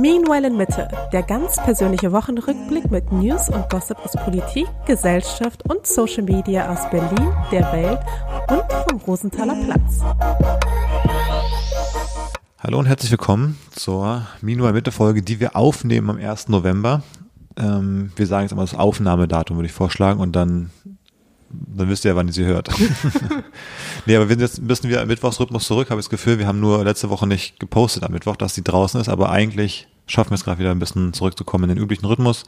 Meanwhile in Mitte, der ganz persönliche Wochenrückblick mit News und Gossip aus Politik, Gesellschaft und Social Media aus Berlin, der Welt und vom Rosenthaler Platz. Hallo und herzlich willkommen zur Meanwhile Mitte Folge, die wir aufnehmen am 1. November. Ähm, wir sagen jetzt immer das Aufnahmedatum, würde ich vorschlagen, und dann, dann wisst ihr ja, wann ihr sie hört. nee, aber wir sind jetzt ein bisschen wieder im Mittwochsrhythmus zurück, habe ich das Gefühl, wir haben nur letzte Woche nicht gepostet am Mittwoch, dass sie draußen ist, aber eigentlich schaffen wir es gerade wieder ein bisschen zurückzukommen in den üblichen Rhythmus,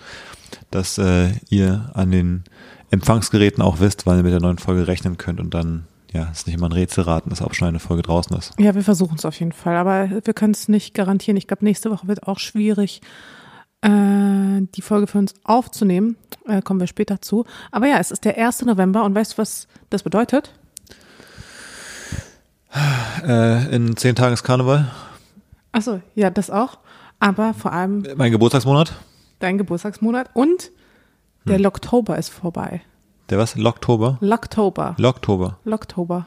dass äh, ihr an den Empfangsgeräten auch wisst, wann ihr mit der neuen Folge rechnen könnt und dann ja, ist nicht immer ein Rätsel raten, dass auch schon eine Folge draußen ist. Ja, wir versuchen es auf jeden Fall, aber wir können es nicht garantieren. Ich glaube, nächste Woche wird auch schwierig, äh, die Folge für uns aufzunehmen. Äh, kommen wir später zu. Aber ja, es ist der 1. November und weißt du, was das bedeutet? Äh, in zehn Tagen ist Karneval. Achso, ja, das auch. Aber vor allem. Mein Geburtstagsmonat. Dein Geburtstagsmonat und der hm. Locktober ist vorbei. Der was? Locktober? Locktober. Locktober. Locktober.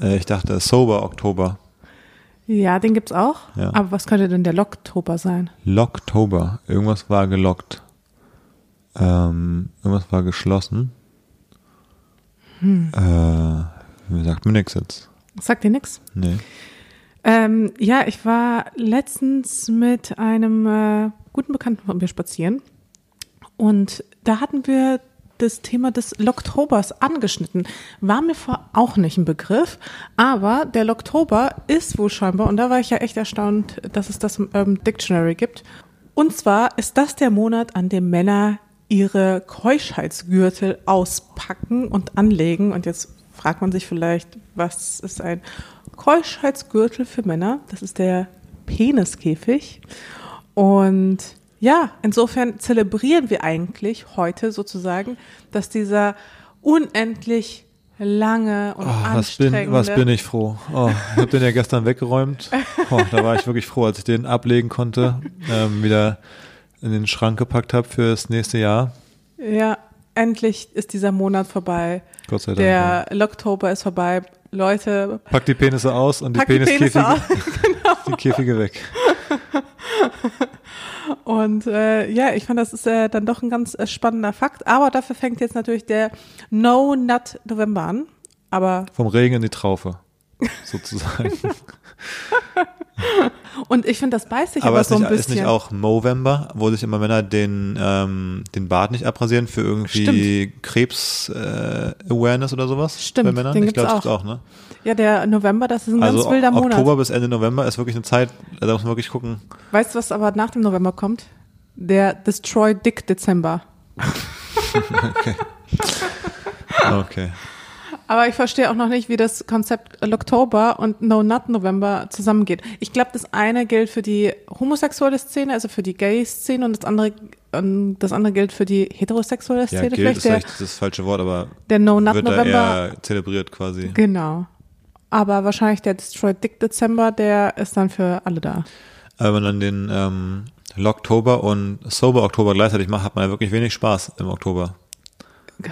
Äh, ich dachte Sober Oktober. Ja, den gibt's auch. Ja. Aber was könnte denn der Locktober sein? Locktober. Irgendwas war gelockt. Ähm, irgendwas war geschlossen. Hm. Äh, sagt mir nichts jetzt. Sagt dir nichts? Nee. Ähm, ja, ich war letztens mit einem äh, guten Bekannten von mir spazieren. Und da hatten wir das Thema des Loktobers angeschnitten. War mir vor auch nicht ein Begriff, aber der Loktober ist wohl scheinbar, und da war ich ja echt erstaunt, dass es das im Urban Dictionary gibt. Und zwar ist das der Monat, an dem Männer ihre Keuschheitsgürtel auspacken und anlegen. Und jetzt fragt man sich vielleicht, was ist ein Keuschheitsgürtel für Männer? Das ist der Peniskäfig. Und ja, insofern zelebrieren wir eigentlich heute sozusagen, dass dieser unendlich lange und oh, anstrengende... Was bin, was bin ich froh. Oh, ich habe den ja gestern weggeräumt. Oh, da war ich wirklich froh, als ich den ablegen konnte, ähm, wieder in den Schrank gepackt habe fürs nächste Jahr. Ja, endlich ist dieser Monat vorbei. Gott sei Dank. Der ja. Locktober ist vorbei. Leute. Pack die Penisse aus und die Peniskäfige, genau. die Käfige weg. Und äh, ja, ich fand, das ist äh, dann doch ein ganz äh, spannender Fakt. Aber dafür fängt jetzt natürlich der No-Nut-November an. Aber Vom Regen in die Traufe, sozusagen. Und ich finde, das beißt sich aber, aber so nicht, ein bisschen. ist nicht auch Movember, wo sich immer Männer den, ähm, den Bart nicht abrasieren für irgendwie Krebs-Awareness äh, oder sowas? Stimmt, bei Männern? Den ich glaube, auch, auch, ne? Ja, der November, das ist ein also ganz wilder Monat. Oktober bis Ende November ist wirklich eine Zeit, da muss man wirklich gucken. Weißt du, was aber nach dem November kommt? Der Destroy Dick Dezember. okay. Okay. Aber ich verstehe auch noch nicht, wie das Konzept Oktober und No Nut November zusammengeht. Ich glaube, das eine gilt für die homosexuelle Szene, also für die Gay-Szene und das andere das andere gilt für die heterosexuelle Szene. Ja, gilt vielleicht ist der, vielleicht das falsche Wort, aber der No Nut November zelebriert quasi. Genau. Aber wahrscheinlich der Destroy Dick Dezember, der ist dann für alle da. Aber wenn man dann den ähm, Locktober und Sober Oktober gleichzeitig macht, hat man ja wirklich wenig Spaß im Oktober.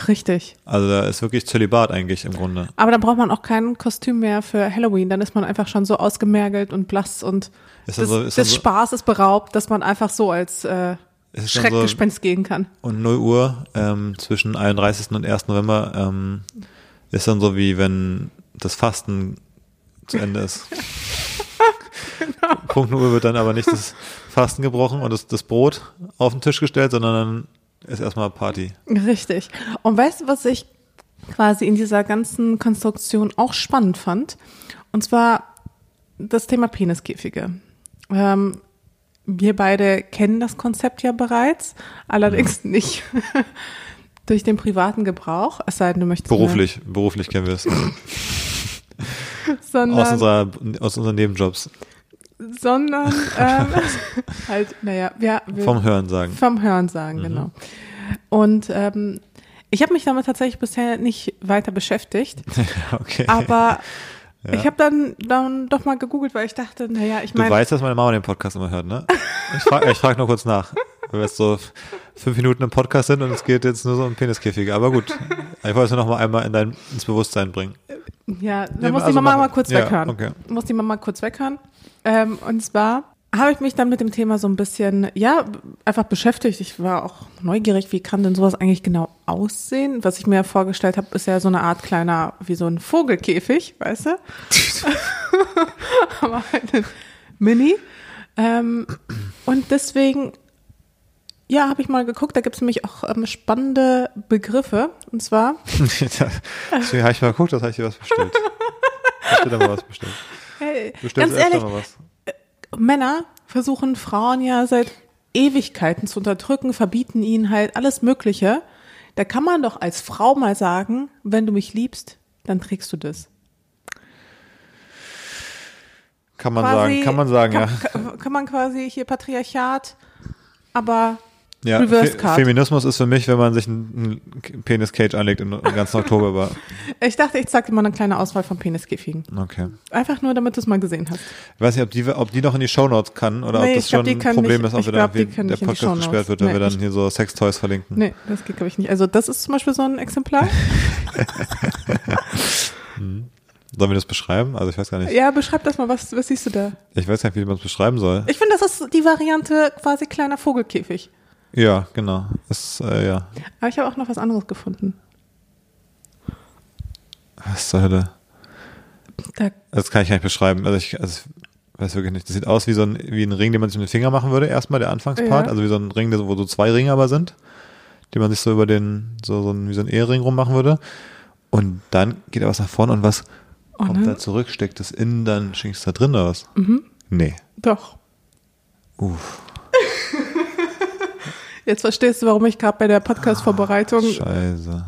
Richtig. Also da ist wirklich Zölibat eigentlich im Grunde. Aber dann braucht man auch kein Kostüm mehr für Halloween. Dann ist man einfach schon so ausgemergelt und blass und ist des, so, ist des so, Spaßes beraubt, dass man einfach so als äh, Schreckgespenst so, gehen kann. Und 0 Uhr ähm, zwischen 31. und 1. November ähm, ist dann so wie wenn das Fasten zu Ende ist. genau. Punkt 0 Uhr wird dann aber nicht das Fasten gebrochen und das, das Brot auf den Tisch gestellt, sondern dann ist erstmal Party. Richtig. Und weißt du, was ich quasi in dieser ganzen Konstruktion auch spannend fand? Und zwar das Thema Peniskäfige. Ähm, wir beide kennen das Konzept ja bereits, allerdings mhm. nicht durch den privaten Gebrauch, es sei denn, du möchtest. Beruflich, beruflich kennen wir es. Sondern, aus, unserer, aus unseren Nebenjobs sondern ähm, halt, naja, ja, wir, vom Hörensagen. Vom Hörensagen, mhm. genau. Und ähm, ich habe mich damit tatsächlich bisher nicht weiter beschäftigt. okay. Aber ja. ich habe dann, dann doch mal gegoogelt, weil ich dachte, naja, ich meine. Du weißt, dass meine Mama den Podcast immer hört, ne? Ich frage ich frag nur kurz nach. Weil wir jetzt so fünf Minuten im Podcast sind und es geht jetzt nur so um Peniskäfige. Aber gut, ich wollte es noch mal einmal in dein, ins Bewusstsein bringen. Ja, dann muss also die Mama mal kurz ja, weghören. Okay. Muss die Mama kurz weghören. Ähm, und zwar habe ich mich dann mit dem Thema so ein bisschen, ja, einfach beschäftigt. Ich war auch neugierig, wie kann denn sowas eigentlich genau aussehen? Was ich mir vorgestellt habe, ist ja so eine Art kleiner, wie so ein Vogelkäfig, weißt du? Aber halt ein Mini. Ähm, und deswegen, ja, habe ich mal geguckt, da gibt es nämlich auch ähm, spannende Begriffe. Und zwar. Deswegen habe ich mal geguckt, das habe ich dir was bestellt. Hast du da mal was bestellt? Hey, ganz ehrlich, was. Männer versuchen Frauen ja seit Ewigkeiten zu unterdrücken, verbieten ihnen halt alles Mögliche. Da kann man doch als Frau mal sagen, wenn du mich liebst, dann trägst du das. Kann man quasi, sagen, kann man sagen, kann, ja. Kann man quasi hier Patriarchat, aber ja, Reverse Card. Feminismus ist für mich, wenn man sich einen Penis-Cage anlegt im ganzen Oktober. Aber ich dachte, ich zeig dir mal eine kleine Auswahl von Peniskäfigen. Okay. Einfach nur, damit du es mal gesehen hast. Ich weiß nicht, ob die, ob die noch in die Shownotes kann oder nee, ob das schon ein Problem nicht, ist, ob wir dann, der Podcast gesperrt wird, wenn nee, wir dann hier so Sextoys verlinken. Nee, das geht, glaube ich, nicht. Also das ist zum Beispiel so ein Exemplar. hm. Sollen wir das beschreiben? Also ich weiß gar nicht. Ja, beschreib das mal. Was, was siehst du da? Ich weiß nicht, wie man es beschreiben soll. Ich finde, das ist die Variante quasi kleiner Vogelkäfig. Ja, genau. Das, äh, ja. Aber ich habe auch noch was anderes gefunden. Was zur Hölle? Da das kann ich gar nicht beschreiben. Also ich, also ich weiß wirklich nicht. Das sieht aus wie so ein, wie ein Ring, den man sich mit dem Finger machen würde, erstmal der Anfangspart. Ja. Also wie so ein Ring, wo so zwei Ringe aber sind, die man sich so über den, so, so ein, wie so ein Ehering rummachen würde. Und dann geht er was nach vorne und was oh, kommt da zurück, steckt es innen, dann schenkst du da drin aus. Mhm. Nee. Doch. Uff. Jetzt verstehst du, warum ich gerade bei der Podcast-Vorbereitung Scheiße.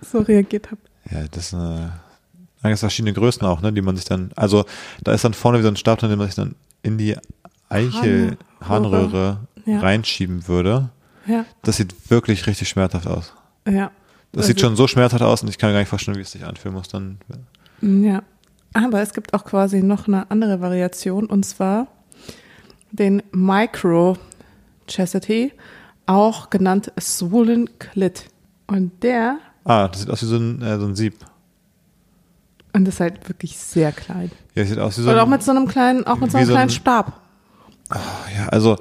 so reagiert habe. Ja, das ist eine, eigentlich verschiedene Größen auch, ne, die man sich dann, also da ist dann vorne wie so ein Stab drin, den man sich dann in die Eichel Harnröhre ja. reinschieben würde. Ja. Das sieht wirklich richtig schmerzhaft aus. Ja. Das also, sieht schon so schmerzhaft aus und ich kann gar nicht vorstellen, wie es sich anfühlen muss dann. Ja. Aber es gibt auch quasi noch eine andere Variation und zwar den Micro Chastity auch genannt Swollen Clit. Und der. Ah, das sieht aus wie so ein, äh, so ein Sieb. Und das ist halt wirklich sehr klein. Ja, sieht aus wie so Oder auch mit so einem kleinen, auch mit so einem so kleinen ein, Stab. Oh, ja, also.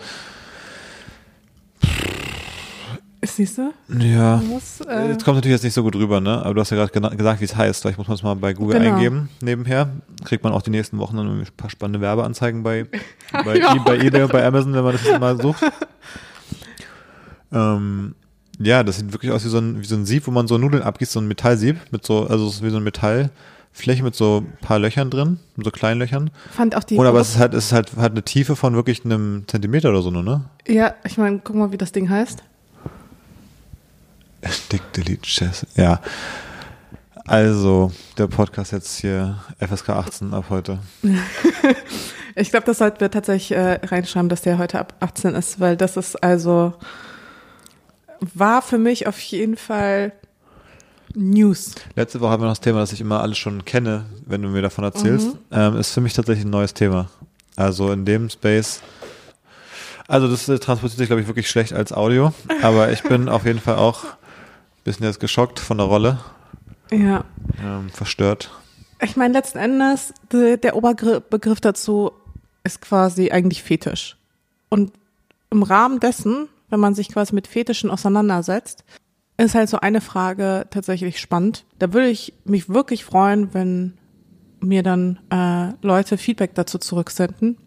Siehst du? Ja. Muss, äh, jetzt kommt natürlich jetzt nicht so gut rüber, ne? Aber du hast ja gerade gesagt, wie es heißt. Vielleicht muss man es mal bei Google genau. eingeben nebenher. Kriegt man auch die nächsten Wochen dann ein paar spannende Werbeanzeigen bei, bei, ja. bei eBay und bei Amazon, wenn man das mal sucht. Ähm, ja, das sieht wirklich aus wie so ein, wie so ein Sieb, wo man so Nudeln abgießt, so ein Metallsieb mit so, also wie so ein Metallfläche mit so ein paar Löchern drin, so kleinen Löchern. Fand auch die. Oder aber es ist halt, es ist halt, hat eine Tiefe von wirklich einem Zentimeter oder so, ne? Ja, ich meine, guck mal, wie das Ding heißt. Stick Delete Chess. Ja. Also, der Podcast jetzt hier FSK 18 ab heute. ich glaube, das sollten wir tatsächlich äh, reinschreiben, dass der heute ab 18 ist, weil das ist also war für mich auf jeden Fall News. Letzte Woche haben wir noch das Thema, das ich immer alles schon kenne, wenn du mir davon erzählst. Mhm. Ähm, ist für mich tatsächlich ein neues Thema. Also in dem Space. Also das äh, transportiert sich, glaube ich, wirklich schlecht als Audio. Aber ich bin auf jeden Fall auch ein bisschen jetzt geschockt von der Rolle. Ja. Ähm, verstört. Ich meine, letzten Endes, de, der Oberbegriff dazu ist quasi eigentlich Fetisch. Und im Rahmen dessen wenn man sich quasi mit Fetischen auseinandersetzt, ist halt so eine Frage tatsächlich spannend. Da würde ich mich wirklich freuen, wenn mir dann äh, Leute Feedback dazu zurücksenden.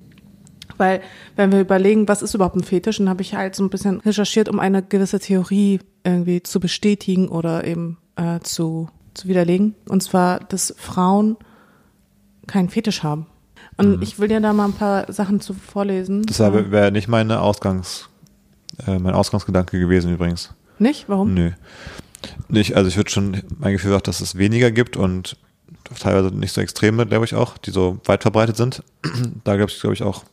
Weil, wenn wir überlegen, was ist überhaupt ein Fetisch, dann habe ich halt so ein bisschen recherchiert, um eine gewisse Theorie irgendwie zu bestätigen oder eben äh, zu, zu widerlegen. Und zwar, dass Frauen keinen Fetisch haben. Und mhm. ich will dir da mal ein paar Sachen zu vorlesen. Das wäre nicht meine Ausgangs äh, mein Ausgangsgedanke gewesen übrigens. Nicht? Warum? Nö. Nicht, also ich würde schon mein Gefühl auch, dass es weniger gibt und teilweise nicht so extreme, glaube ich auch, die so weit verbreitet sind. da glaube ich, glaube ich auch.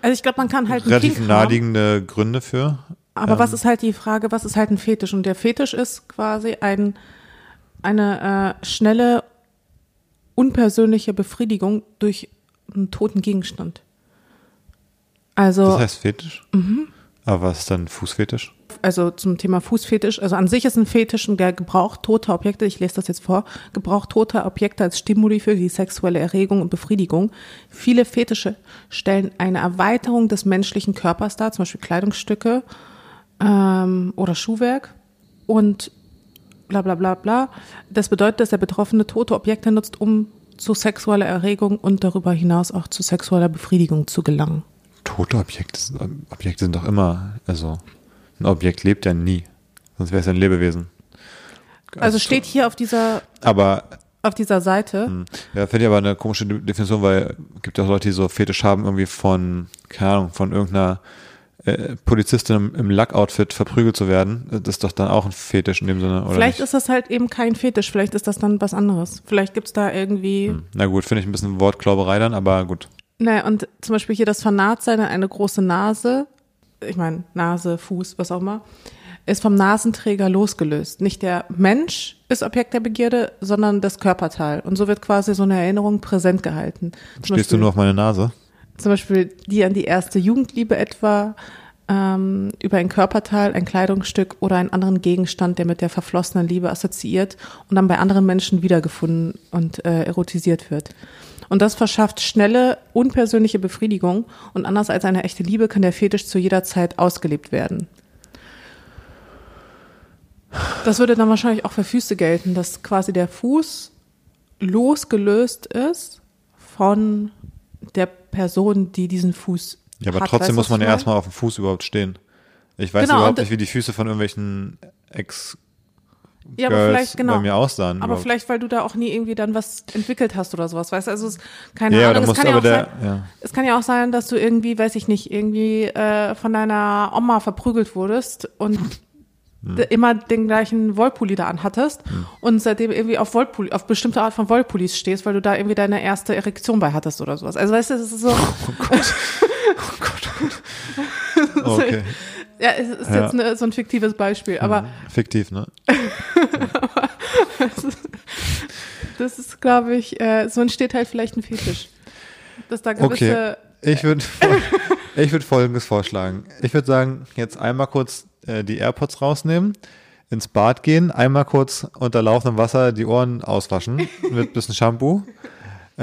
Also ich glaube, man kann halt relativ naheliegende haben. Gründe für. Aber ähm, was ist halt die Frage, was ist halt ein Fetisch? Und der Fetisch ist quasi ein, eine äh, schnelle, unpersönliche Befriedigung durch einen toten Gegenstand. Also. Das heißt Fetisch? Mhm. Aber was ist dann Fußfetisch? also zum Thema Fußfetisch, also an sich ist ein Fetisch der Gebrauch toter Objekte, ich lese das jetzt vor, Gebrauch toter Objekte als Stimuli für die sexuelle Erregung und Befriedigung. Viele Fetische stellen eine Erweiterung des menschlichen Körpers dar, zum Beispiel Kleidungsstücke ähm, oder Schuhwerk und bla bla bla bla. Das bedeutet, dass der Betroffene tote Objekte nutzt, um zu sexueller Erregung und darüber hinaus auch zu sexueller Befriedigung zu gelangen. Tote Objekte, Objekte sind doch immer, also ein Objekt lebt ja nie. Sonst wäre es ein Lebewesen. Also steht hier auf dieser, Aber, auf dieser Seite. hm, ja, finde ich aber eine komische De- Definition, weil es gibt ja auch Leute, die so Fetisch haben, irgendwie von, keine Ahnung, von irgendeiner äh, Polizistin im, im Lackoutfit verprügelt zu werden. Das ist doch dann auch ein Fetisch in dem Sinne, oder Vielleicht nicht? ist das halt eben kein Fetisch, vielleicht ist das dann was anderes. Vielleicht gibt's da irgendwie. Hm, Na gut, finde ich ein bisschen Wortklauberei dann, aber gut. Naja, und zum Beispiel hier das Vernarrtsein in eine große Nase, ich meine Nase, Fuß, was auch immer, ist vom Nasenträger losgelöst. Nicht der Mensch ist Objekt der Begierde, sondern das Körperteil. Und so wird quasi so eine Erinnerung präsent gehalten. Zum Stehst Beispiel, du nur auf meine Nase? Zum Beispiel die an die erste Jugendliebe etwa, ähm, über ein Körperteil, ein Kleidungsstück oder einen anderen Gegenstand, der mit der verflossenen Liebe assoziiert und dann bei anderen Menschen wiedergefunden und äh, erotisiert wird. Und das verschafft schnelle, unpersönliche Befriedigung und anders als eine echte Liebe kann der Fetisch zu jeder Zeit ausgelebt werden. Das würde dann wahrscheinlich auch für Füße gelten, dass quasi der Fuß losgelöst ist von der Person, die diesen Fuß Ja, aber hat. trotzdem Weißt muss man ja erstmal auf dem Fuß überhaupt stehen. Ich weiß Genau, überhaupt nicht, wie die Füße von irgendwelchen Ex Ja, aber Girls vielleicht, genau. bei mir aussahen. Aber überhaupt. vielleicht, weil du da auch nie irgendwie dann was entwickelt hast oder sowas, weißt du? Also es keine ja, Ahnung. es kann ja aber auch der, sein, ja. es kann ja auch sein, dass du irgendwie, weiß ich nicht, irgendwie äh, von deiner Oma verprügelt wurdest und Hm. immer den gleichen Wollpulli da anhattest und seitdem irgendwie auf Wollpulli, auf bestimmte Art von Wollpullis stehst, weil du da irgendwie deine erste Erektion bei hattest oder sowas. Also weißt du, es ist so, Oh Gott. oh Gott. Okay. Ja, es ist Ja. jetzt ne, so ein fiktives Beispiel, aber Fiktiv, ne? das ist, glaube ich, äh, so entsteht halt vielleicht ein Fetisch. Dass da gewisse, Ich würde ich würd folgendes vorschlagen. Ich würde sagen, jetzt einmal kurz äh, die AirPods rausnehmen, ins Bad gehen, einmal kurz unter laufendem Wasser die Ohren auswaschen mit ein bisschen Shampoo.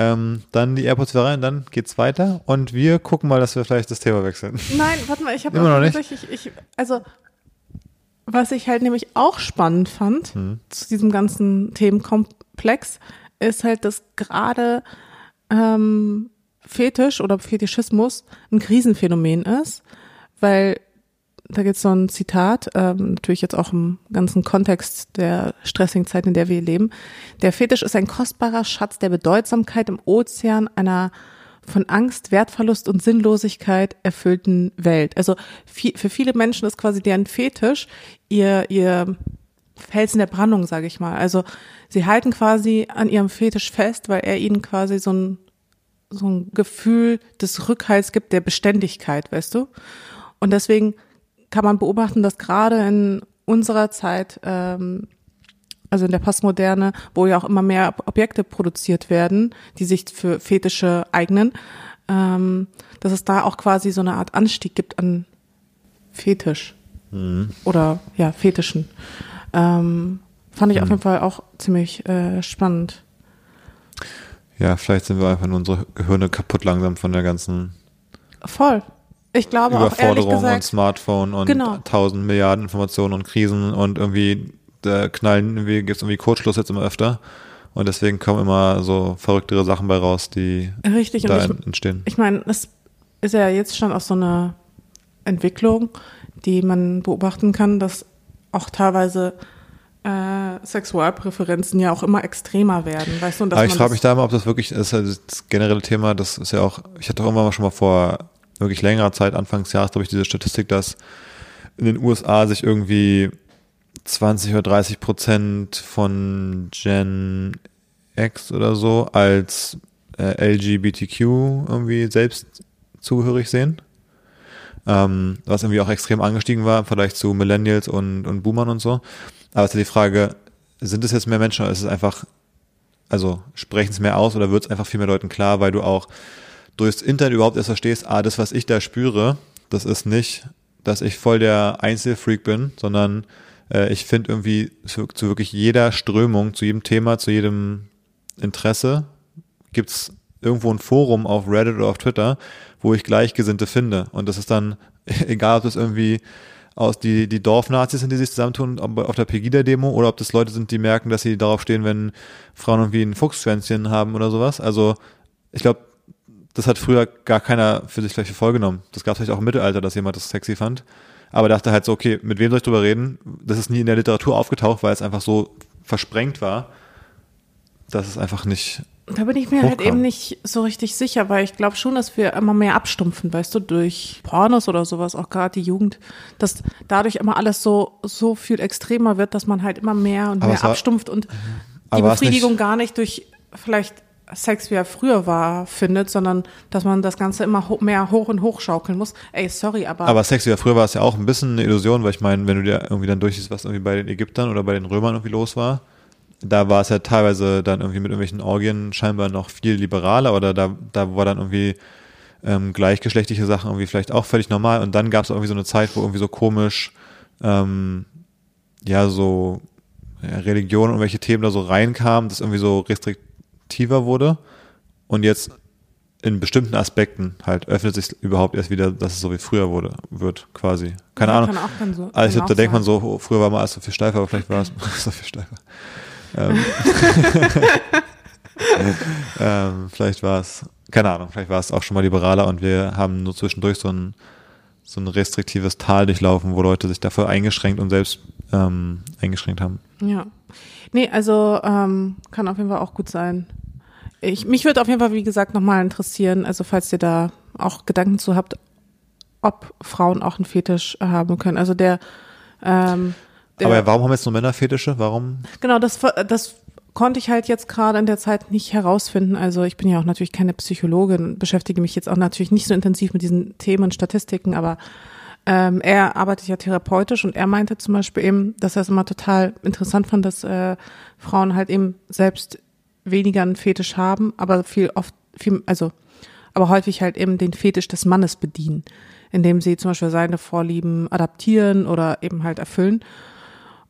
Ähm, dann die AirPods wieder rein, dann geht's weiter und wir gucken mal, dass wir vielleicht das Thema wechseln. Nein, warte mal, ich habe Immer noch nicht? tatsächlich, ich, also was ich halt nämlich auch spannend fand Hm. zu diesem ganzen Themenkomplex, ist halt, dass gerade ähm, Fetisch oder Fetischismus ein Krisenphänomen ist, weil da gibt es so ein Zitat, ähm, natürlich jetzt auch im ganzen Kontext der stressigen Zeit, in der wir leben. Der Fetisch ist ein kostbarer Schatz der Bedeutsamkeit im Ozean einer von Angst, Wertverlust und Sinnlosigkeit erfüllten Welt. Also viel, für viele Menschen ist quasi deren Fetisch ihr, ihr Felsen der Brandung, sage ich mal. Also sie halten quasi an ihrem Fetisch fest, weil er ihnen quasi so ein, so ein Gefühl des Rückhalts gibt, der Beständigkeit, weißt du? Und deswegen kann man beobachten, dass gerade in unserer Zeit, ähm, also in der Postmoderne, wo ja auch immer mehr Objekte produziert werden, die sich für Fetische eignen, ähm, dass es da auch quasi so eine Art Anstieg gibt an Fetisch oder ja Fetischen. Ähm, fand ich auf jeden Fall auch ziemlich äh, spannend. Ja, vielleicht sind wir einfach nur unsere Gehirne kaputt langsam von der ganzen Voll. Ich glaube auch Überforderung und gesagt, Smartphone und Genau. tausend Milliarden Informationen und Krisen und irgendwie da knallen irgendwie gibt's irgendwie Kurzschluss jetzt immer öfter und deswegen kommen immer so verrücktere Sachen bei raus, die richtig. Und da ich, entstehen. Ich meine, es ist ja jetzt schon auch so eine Entwicklung, die man beobachten kann, dass auch teilweise äh, Sexualpräferenzen ja auch immer extremer werden, weißt du? Und dass Aber ich frage mich da mal, ob das wirklich ist, also das generelle Thema, das ist ja auch, ich hatte auch mal schon mal vor wirklich längerer Zeit, Anfangs des Jahres, glaube ich, diese Statistik, dass in den USA sich irgendwie 20 oder 30 Prozent von Gen X oder so als äh, LGBTQ irgendwie selbst zugehörig sehen. Ähm, was irgendwie auch extrem angestiegen war im Vergleich zu Millennials und, und Boomern und so. Aber es ist ja die Frage, sind es jetzt mehr Menschen oder ist es einfach, also sprechen es mehr aus oder wird es einfach viel mehr Leuten klar, weil du auch durchs Internet überhaupt erst verstehst, ah, das, was ich da spüre, das ist nicht dass ich voll der Einzelfreak bin, sondern äh, ich finde irgendwie zu, zu wirklich jeder Strömung, zu jedem Thema, zu jedem Interesse gibt's irgendwo ein Forum auf Reddit oder auf Twitter, wo ich Gleichgesinnte finde. Und das ist dann, egal ob das irgendwie aus die, die Dorfnazis sind, die sich zusammentun auf der Pegida-Demo oder ob das Leute sind, die merken, dass sie darauf stehen, wenn Frauen irgendwie ein Fuchsschwänzchen haben oder sowas. Also ich glaube, das hat früher gar keiner für sich gleich vorgenommen. Das gab es vielleicht auch im Mittelalter, dass jemand das sexy fand. Aber dachte halt so, okay, mit wem soll ich drüber reden? Das ist nie in der Literatur aufgetaucht, weil es einfach so versprengt war, dass es einfach nicht da bin ich mir hochkam. halt eben nicht so richtig sicher, weil ich glaube schon, dass wir immer mehr abstumpfen, weißt du, durch Pornos oder sowas, auch gerade die Jugend, dass dadurch immer alles so, so viel extremer wird, dass man halt immer mehr und mehr abstumpft und die Befriedigung nicht, gar nicht durch vielleicht Sex, wie er früher war, findet, sondern dass man das Ganze immer ho mehr hoch und hoch schaukeln muss. Ey, sorry, aber. Aber Sex, wie er früher war, ist ja auch ein bisschen eine Illusion, weil ich meine, wenn du dir irgendwie dann durchsiehst, was irgendwie bei den Ägyptern oder bei den Römern irgendwie los war, da war es ja teilweise dann irgendwie mit irgendwelchen Orgien scheinbar noch viel liberaler oder da, da war dann irgendwie ähm, gleichgeschlechtliche Sachen irgendwie vielleicht auch völlig normal und dann gab es irgendwie so eine Zeit, wo irgendwie so komisch ähm, ja so ja, Religion und welche Themen da so reinkamen, das irgendwie so restriktiver wurde und jetzt in bestimmten Aspekten halt öffnet sich überhaupt erst wieder, dass es so wie früher wurde, wird, quasi. Keine ja, Ahnung. So, also da denkt man so, früher war mal alles so viel steifer, aber vielleicht war es so viel steifer. Ähm, ähm, vielleicht war es, keine Ahnung, vielleicht war es auch schon mal liberaler und wir haben nur zwischendurch so ein, so ein restriktives Tal durchlaufen, wo Leute sich dafür eingeschränkt und selbst ähm, eingeschränkt haben. Ja. Nee, also ähm, kann auf jeden Fall auch gut sein. Ich, mich würde auf jeden Fall, wie gesagt, nochmal interessieren, also falls ihr da auch Gedanken zu habt, ob Frauen auch einen Fetisch haben können. Also der ähm, aber warum haben jetzt nur Männer Fetische? Warum? Genau, das, das konnte ich halt jetzt gerade in der Zeit nicht herausfinden. Also ich bin ja auch natürlich keine Psychologin, beschäftige mich jetzt auch natürlich nicht so intensiv mit diesen Themen, Statistiken, aber ähm, er arbeitet ja therapeutisch und er meinte zum Beispiel eben, dass er es immer total interessant fand, dass äh, Frauen halt eben selbst weniger einen Fetisch haben, aber viel oft, viel, also aber häufig halt eben den Fetisch des Mannes bedienen, indem sie zum Beispiel seine Vorlieben adaptieren oder eben halt erfüllen.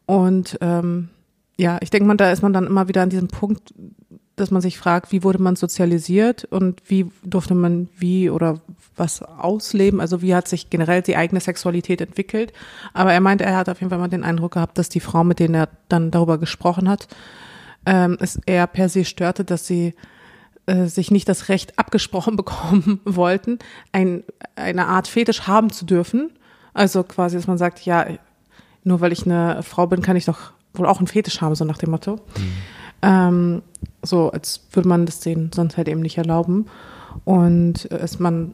Und ähm, ja, ich denke mal, da ist man dann immer wieder an diesem Punkt, dass man sich fragt, wie wurde man sozialisiert und wie durfte man wie oder was ausleben, also wie hat sich generell die eigene Sexualität entwickelt. Aber er meinte, er hat auf jeden Fall mal den Eindruck gehabt, dass die Frau, mit denen er dann darüber gesprochen hat, ähm, es eher per se störte, dass sie äh, sich nicht das Recht abgesprochen bekommen wollten, ein, eine Art Fetisch haben zu dürfen. Also quasi, dass man sagt, ja, nur weil ich eine Frau bin, kann ich doch wohl auch einen Fetisch haben, so nach dem Motto. Mhm. Ähm, so, als würde man das denen sonst halt eben nicht erlauben. Und es man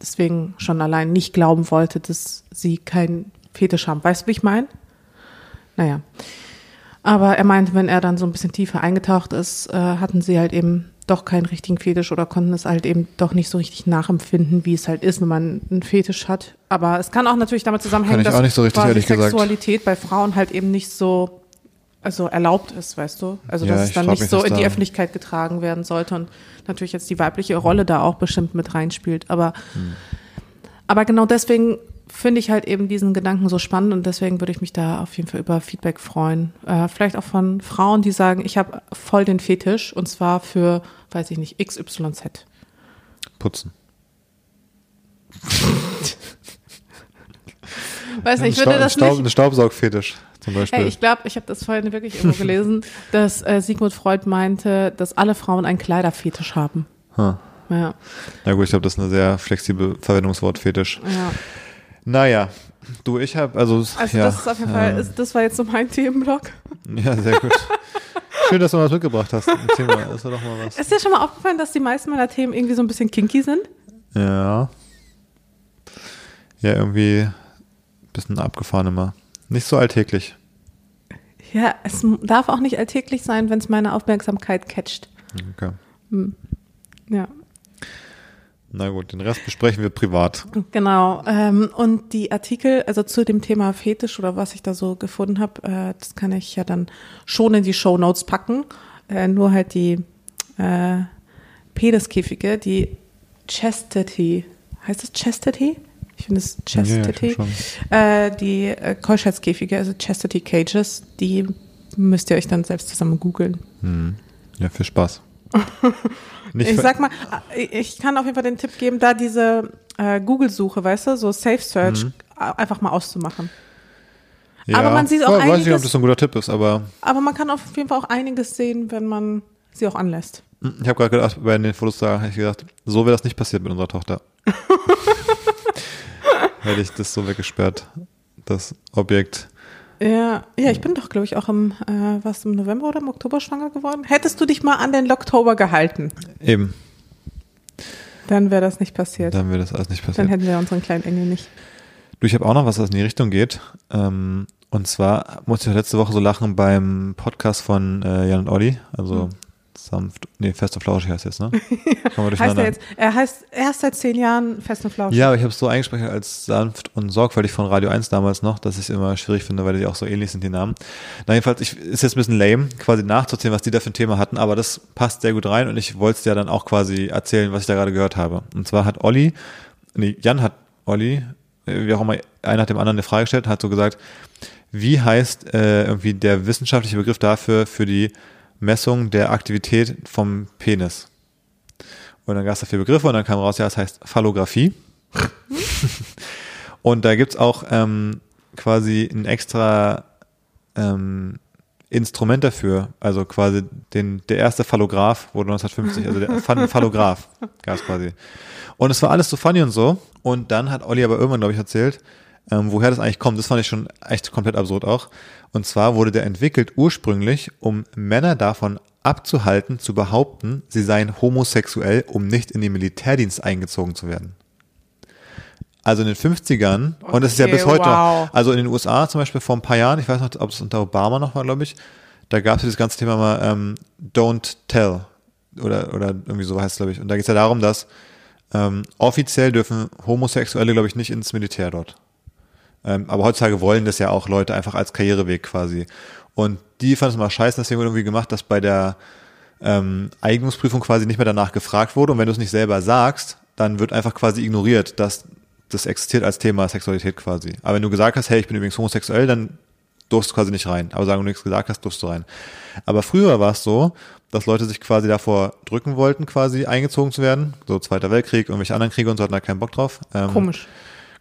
deswegen schon allein nicht glauben wollte, dass sie keinen Fetisch haben. Weißt du, wie ich meine? Naja. Aber er meinte, wenn er dann so ein bisschen tiefer eingetaucht ist, äh, hatten sie halt eben doch keinen richtigen Fetisch oder konnten es halt eben doch nicht so richtig nachempfinden, wie es halt ist, wenn man einen Fetisch hat. Aber es kann auch natürlich damit zusammenhängen, dass so Sexualität bei Frauen halt eben nicht so also erlaubt ist, weißt du? Also ja, dass es dann nicht so in die Öffentlichkeit getragen werden sollte und natürlich jetzt die weibliche Rolle da auch bestimmt mit reinspielt. Aber, hm. aber genau deswegen finde ich halt eben diesen Gedanken so spannend und deswegen würde ich mich da auf jeden Fall über Feedback freuen. Äh, vielleicht auch von Frauen, die sagen, ich habe voll den Fetisch und zwar für, weiß ich nicht, XYZ. Putzen. weiß nicht, ich würde das Staub, nicht. Staubsaugfetisch zum Beispiel. Hey, ich glaube, ich habe das vorhin wirklich irgendwo gelesen, dass äh, Sigmund Freud meinte, dass alle Frauen einen Kleiderfetisch haben. Huh. Ja. Na gut, ich glaube, das ist eine sehr flexible Verwendungswort Fetisch. Ja. Naja, du, ich habe, also. Also ja, das ist auf jeden Fall, ist, das war jetzt so mein Themenblock. Ja, sehr gut. Schön, dass du mal was mitgebracht hast. Das war doch mal was. Ist dir schon mal aufgefallen, dass die meisten meiner Themen irgendwie so ein bisschen kinky sind? Ja. Ja, irgendwie ein bisschen abgefahren immer. Nicht so alltäglich. Ja, es darf auch nicht alltäglich sein, wenn es meine Aufmerksamkeit catcht. Okay. Hm. Ja. Na gut, den Rest besprechen wir privat. Genau. Ähm, und die Artikel, also zu dem Thema Fetisch oder was ich da so gefunden habe, äh, das kann ich ja dann schon in die Show Notes packen. Äh, nur halt die äh, Pedeskäfige, die Chastity. Heißt das Chastity? Ich finde es Ja, ja, Chastity. schon. äh, die äh, Keuschheitskäfige, also Chastity Cages, die müsst ihr euch dann selbst zusammen googeln. Hm. Ja, viel Spaß. Ich sag mal, äh, ich kann auf jeden Fall den Tipp geben, da diese äh, Google-Suche, weißt du, so Safe Search Mhm. einfach mal auszumachen. ja, aber man sieht auch voll, Weiß nicht, ob einiges- das so ein guter Tipp ist, aber Aber man kann auf jeden Fall auch einiges sehen, wenn man sie auch anlässt. hm, ich habe gerade gedacht, bei den Fotos da habe ich gedacht, so wäre das nicht passiert mit unserer Tochter. Hätte ich das so weggesperrt, das Objekt. Ja, ja, ich bin doch, glaube ich, auch im, äh, was, im November oder im Oktober schwanger geworden. Hättest du dich mal an den Oktober gehalten, Eben, dann wäre das nicht passiert. dann wäre das alles nicht Dann passiert. hätten wir unseren kleinen Engel nicht. Du, ich habe auch noch was, was in die Richtung geht. Ähm, und zwar musste ich letzte Woche so lachen beim Podcast von äh, Jan und Olli, also Hm. Sanft, nee, fest und flauschig heißt jetzt, ne? Wir Heißt er jetzt, er heißt erst seit zehn Jahren fest und flauschig. Ja, aber ich habe es so eingesprochen als sanft und sorgfältig von Radio 1 damals noch, dass ich es immer schwierig finde, weil die auch so ähnlich sind, die Namen. Na, jedenfalls, ich, ist jetzt ein bisschen lame, quasi nachzuzählen, was die da für ein Thema hatten, aber das passt sehr gut rein und ich wollte es dir dann auch quasi erzählen, was ich da gerade gehört habe. Und zwar hat Olli, nee, Jan hat Olli, äh, wie auch immer, einer hat dem anderen eine Frage gestellt, hat so gesagt, wie heißt äh, irgendwie der wissenschaftliche Begriff dafür, für die Messung der Aktivität vom Penis? Und dann gab es da vier Begriffe und dann kam raus, ja, es heißt Phallographie. und da gibt's auch ähm, quasi ein extra ähm, Instrument dafür. Also quasi den, der erste Phallograph wurde 1950, also der Phallograph gab's quasi. Und es war alles so funny und so. Und dann hat Olli aber irgendwann, glaube ich, erzählt, ähm, woher das eigentlich kommt. Das fand ich schon echt komplett absurd auch. Und zwar wurde der entwickelt ursprünglich, um Männer davon abzuhalten, zu behaupten, sie seien homosexuell, um nicht in den Militärdienst eingezogen zu werden. Also in den 50ern, und das ist ja Okay, bis heute wow. noch, also in den USA zum Beispiel vor ein paar Jahren, ich weiß noch, ob es unter Obama noch war, glaube ich, da gab es dieses ganze Thema mal ähm, Don't Tell oder, oder irgendwie so heißt es, glaube ich. Und da geht es ja darum, dass ähm, offiziell dürfen Homosexuelle, glaube ich, nicht ins Militär dort. Ähm, aber heutzutage wollen das ja auch Leute einfach als Karriereweg quasi. Und die fanden es mal scheiße, deswegen irgendwie gemacht, dass bei der ähm, Eignungsprüfung quasi nicht mehr danach gefragt wurde. Und wenn du es nicht selber sagst, dann wird einfach quasi ignoriert, dass das existiert als Thema Sexualität quasi. Aber wenn du gesagt hast, hey, ich bin übrigens homosexuell, dann durfst du quasi nicht rein. Aber sagen du nichts gesagt hast, durfst du rein. Aber früher war es so, dass Leute sich quasi davor drücken wollten, quasi eingezogen zu werden. So Zweiter Weltkrieg, irgendwelche anderen Kriege und so hatten da keinen Bock drauf. Ähm, Komisch.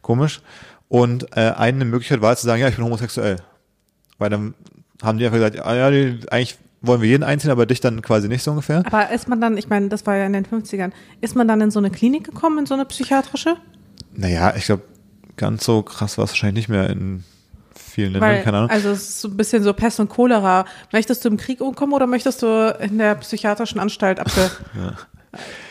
komisch. Und äh, eine Möglichkeit war zu sagen, ja, ich bin homosexuell. Weil dann haben die einfach gesagt, ah, ja, die, eigentlich wollen wir jeden einziehen, aber dich dann quasi nicht so ungefähr. Aber ist man dann, ich meine, das war ja in den 50ern, ist man dann in so eine Klinik gekommen, in so eine psychiatrische? Naja, ich glaube, ganz so krass war es wahrscheinlich nicht mehr in vielen Ländern, Weil, keine Ahnung. also es ist so ein bisschen so Pest und Cholera. Möchtest du im Krieg umkommen oder möchtest du in der psychiatrischen Anstalt abge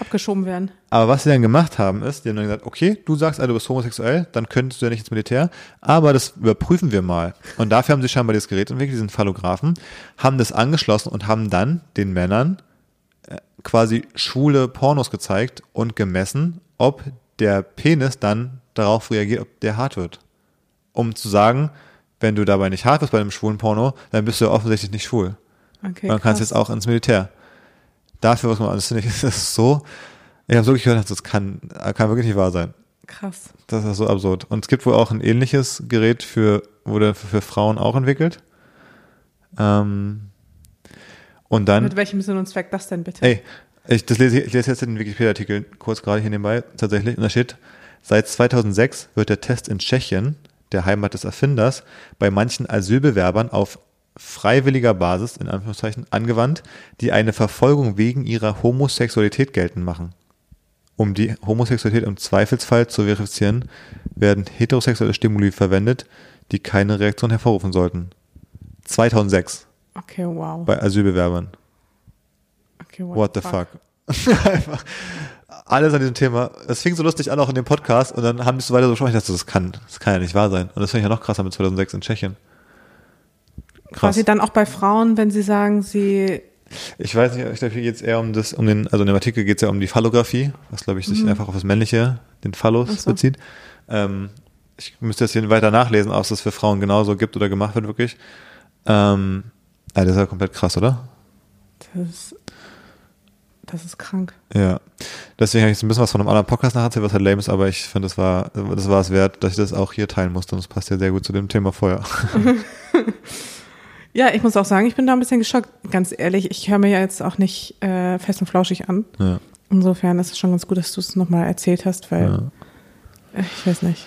abgeschoben werden? Aber was sie dann gemacht haben, ist, die haben dann gesagt, okay, du sagst, also, du bist homosexuell, dann könntest du ja nicht ins Militär, aber das überprüfen wir mal. Und dafür haben sie scheinbar dieses Gerät entwickelt, diesen Phallographen, haben das angeschlossen und haben dann den Männern äh, quasi schwule Pornos gezeigt und gemessen, ob der Penis dann darauf reagiert, ob der hart wird. Um zu sagen, wenn du dabei nicht hart wirst bei einem schwulen Porno, dann bist du ja offensichtlich nicht schwul. Okay, Und dann kannst du krass. jetzt auch ins Militär. Dafür muss man, das finde ich, das ist so, ich habe wirklich gehört, das kann, kann wirklich nicht wahr sein. Krass. Das ist so absurd. Und es gibt wohl auch ein ähnliches Gerät für, wurde für, für Frauen auch entwickelt. Ähm, und dann, Mit welchem Sinn und Zweck das denn bitte? ey, ich, das lese, ich lese jetzt den Wikipedia-Artikel kurz gerade hier nebenbei, tatsächlich, und da steht, seit 2006 wird der Test in Tschechien, der Heimat des Erfinders, bei manchen Asylbewerbern auf freiwilliger Basis, in Anführungszeichen, angewandt, die eine Verfolgung wegen ihrer Homosexualität geltend machen. Um die Homosexualität im Zweifelsfall zu verifizieren, werden heterosexuelle Stimuli verwendet, die keine Reaktion hervorrufen sollten. 2006 Okay, wow. bei Asylbewerbern. Okay, What the fuck? Einfach alles an diesem Thema. Es fing so lustig an, auch in dem Podcast, und dann haben die so weiter so gesprochen. Ich dachte, das kann, das kann ja nicht wahr sein. Und das finde ich ja noch krasser mit 2006 in Tschechien. Krass. Quasi dann auch bei Frauen, wenn sie sagen, sie Ich weiß nicht, ich glaube, hier geht es eher um das, um den, also in dem Artikel geht es ja um die Phallographie, was glaube ich sich einfach auf das Männliche, den Phallus Mhm. So. bezieht. Ähm, ich müsste jetzt hier weiter nachlesen, ob es das für Frauen genauso gibt oder gemacht wird, wirklich. Ähm, ah, das ist ja komplett krass, oder? das Das ist krank. Ja. Deswegen habe ich so ein bisschen was von einem anderen Podcast nacherzählt, was halt lame ist, aber ich finde, das war, das war es wert, dass ich das auch hier teilen musste und das passt ja sehr gut zu dem Thema Feuer. Ja, ich muss auch sagen, ich bin da ein bisschen geschockt. Ganz ehrlich, ich höre mir ja jetzt auch nicht äh, fest und flauschig an. Ja. Insofern ist es schon ganz gut, dass du es nochmal erzählt hast, weil Ja. äh, ich weiß nicht.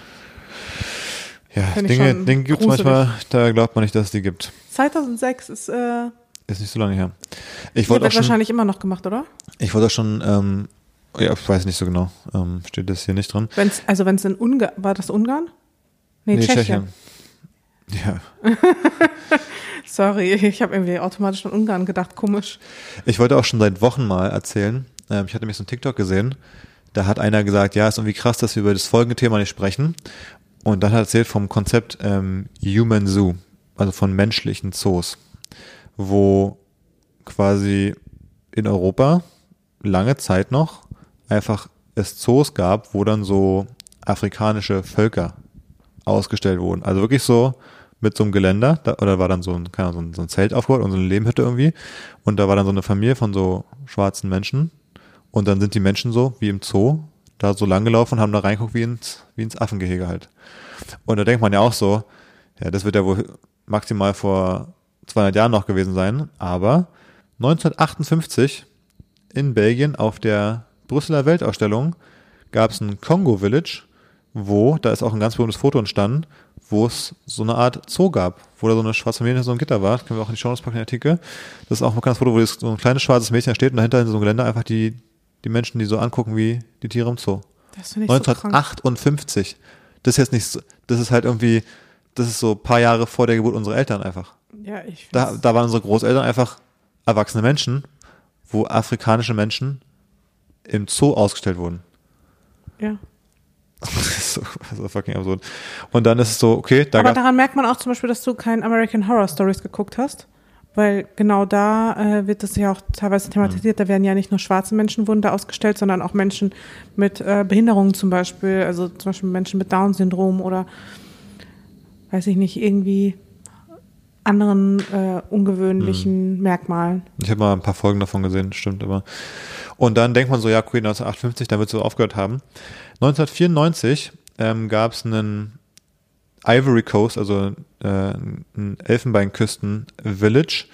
Ja, Find Dinge, Dinge gibt es manchmal, da glaubt man nicht, dass es die gibt. 2006 ist äh, Ist nicht so lange her. Ich wird wollte auch schon, wahrscheinlich immer noch gemacht, oder? ich wollte auch schon, ähm, ja, ich weiß nicht so genau, ähm, steht das hier nicht drin. Wenn's, also wenn es in Ungarn, war das Ungarn? Nee, Tschechien. Ja, Sorry, ich habe irgendwie automatisch an Ungarn gedacht, komisch. ich wollte auch schon seit Wochen mal erzählen. Ähm, ich hatte nämlich so einen TikTok gesehen. Da hat einer gesagt, ja, ist irgendwie krass, dass wir über das folgende Thema nicht sprechen. Und dann hat er erzählt vom Konzept ähm, Human Zoo, also von menschlichen Zoos, wo quasi in Europa lange Zeit noch einfach es Zoos gab, wo dann so afrikanische Völker ausgestellt wurden. Also wirklich so mit so einem Geländer, da, oder war dann so ein, keine Ahnung, so ein, Zelt aufgebaut und so eine Lehmhütte irgendwie. Und da war dann so eine Familie von so schwarzen Menschen. Und dann sind die Menschen so, wie im Zoo, da so lang gelaufen und haben da reinguckt wie ins, wie ins Affengehege halt. Und da denkt man ja auch so, ja, das wird ja wohl maximal vor 200 Jahren noch gewesen sein. Aber 1958 in Belgien auf der Brüsseler Weltausstellung gab es ein Congo Village, wo, da ist auch ein ganz berühmtes Foto entstanden, wo es so eine Art Zoo gab, wo da so eine schwarze hinter so ein Gitter war. Das können wir auch in die Show Notes packen, den Artikel. Das ist auch ein bekanntes Foto, wo so ein kleines schwarzes Mädchen steht und dahinter in so einem Geländer einfach die, die Menschen, die so angucken wie die Tiere im Zoo. Das finde ich so krank. 1958. Das ist jetzt nicht so, das ist halt irgendwie, das ist so ein paar Jahre vor der Geburt unserer Eltern einfach. Ja, ich Da, da waren unsere Großeltern einfach erwachsene Menschen, wo afrikanische Menschen im Zoo ausgestellt wurden. ja. Das ist so, so fucking absurd. Und dann ist es so, okay, da Aber daran merkt man auch zum Beispiel, dass du kein American Horror Stories geguckt hast. Weil genau da äh, wird das ja auch teilweise thematisiert. Da werden ja nicht nur schwarze Menschen wurden da ausgestellt, sondern auch Menschen mit äh, Behinderungen zum Beispiel. Also zum Beispiel Menschen mit Down-Syndrom oder weiß ich nicht, irgendwie anderen äh, ungewöhnlichen Hm. Merkmalen. Ich habe mal ein paar Folgen davon gesehen, stimmt aber. Und dann denkt man so, ja, okay, 1958, dann wird es so aufgehört haben. 1994 ähm, gab es einen Ivory Coast, also äh, ein Elfenbeinküsten-Village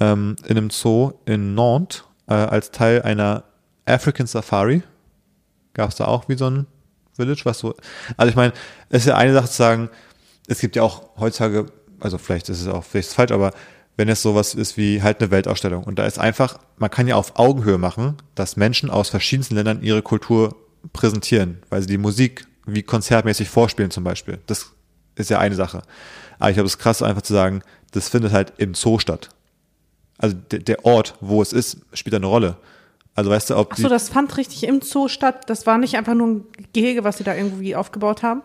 ähm, in einem Zoo in Nantes äh, als Teil einer African Safari. Gab es da auch wie so ein Village, was so. Also ich meine, es ist ja eine Sache zu sagen, es gibt ja auch heutzutage, also vielleicht ist es auch vielleicht ist es falsch, aber wenn es sowas ist wie halt eine Weltausstellung und da ist einfach, man kann ja auf Augenhöhe machen, dass Menschen aus verschiedensten Ländern ihre Kultur präsentieren, weil sie die Musik wie konzertmäßig vorspielen zum Beispiel. Das ist ja eine Sache. Aber ich glaube, es ist krass einfach zu sagen, das findet halt im Zoo statt. Also der, Ort, wo es ist, spielt eine Rolle. Also weißt du, ob Ach so, das fand richtig im Zoo statt. Das war nicht einfach nur ein Gehege, was sie da irgendwie aufgebaut haben.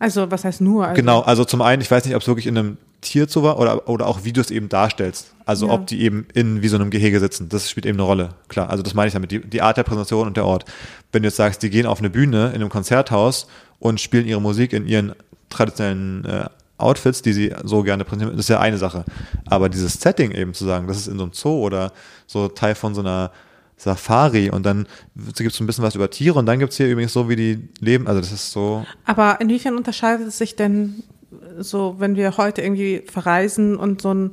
Also, was heißt nur? Also, Genau, also zum einen, ich weiß nicht, ob es wirklich in einem Tierzoo war oder, oder auch wie du es eben darstellst. Also Ja. ob die eben in wie so einem Gehege sitzen. Das spielt eben eine Rolle. Klar, also das meine ich damit. Die, die Art der Präsentation und der Ort. Wenn du jetzt sagst, die gehen auf eine Bühne in einem Konzerthaus und spielen ihre Musik in ihren traditionellen äh, Outfits, die sie so gerne präsentieren, das ist ja eine Sache. Aber dieses Setting eben zu sagen, das ist in so einem Zoo oder so Teil von so einer Safari und dann gibt es ein bisschen was über Tiere und dann gibt es hier übrigens so, wie die leben. Also das ist so, Aber inwiefern unterscheidet es sich denn so, wenn wir heute irgendwie verreisen und so ein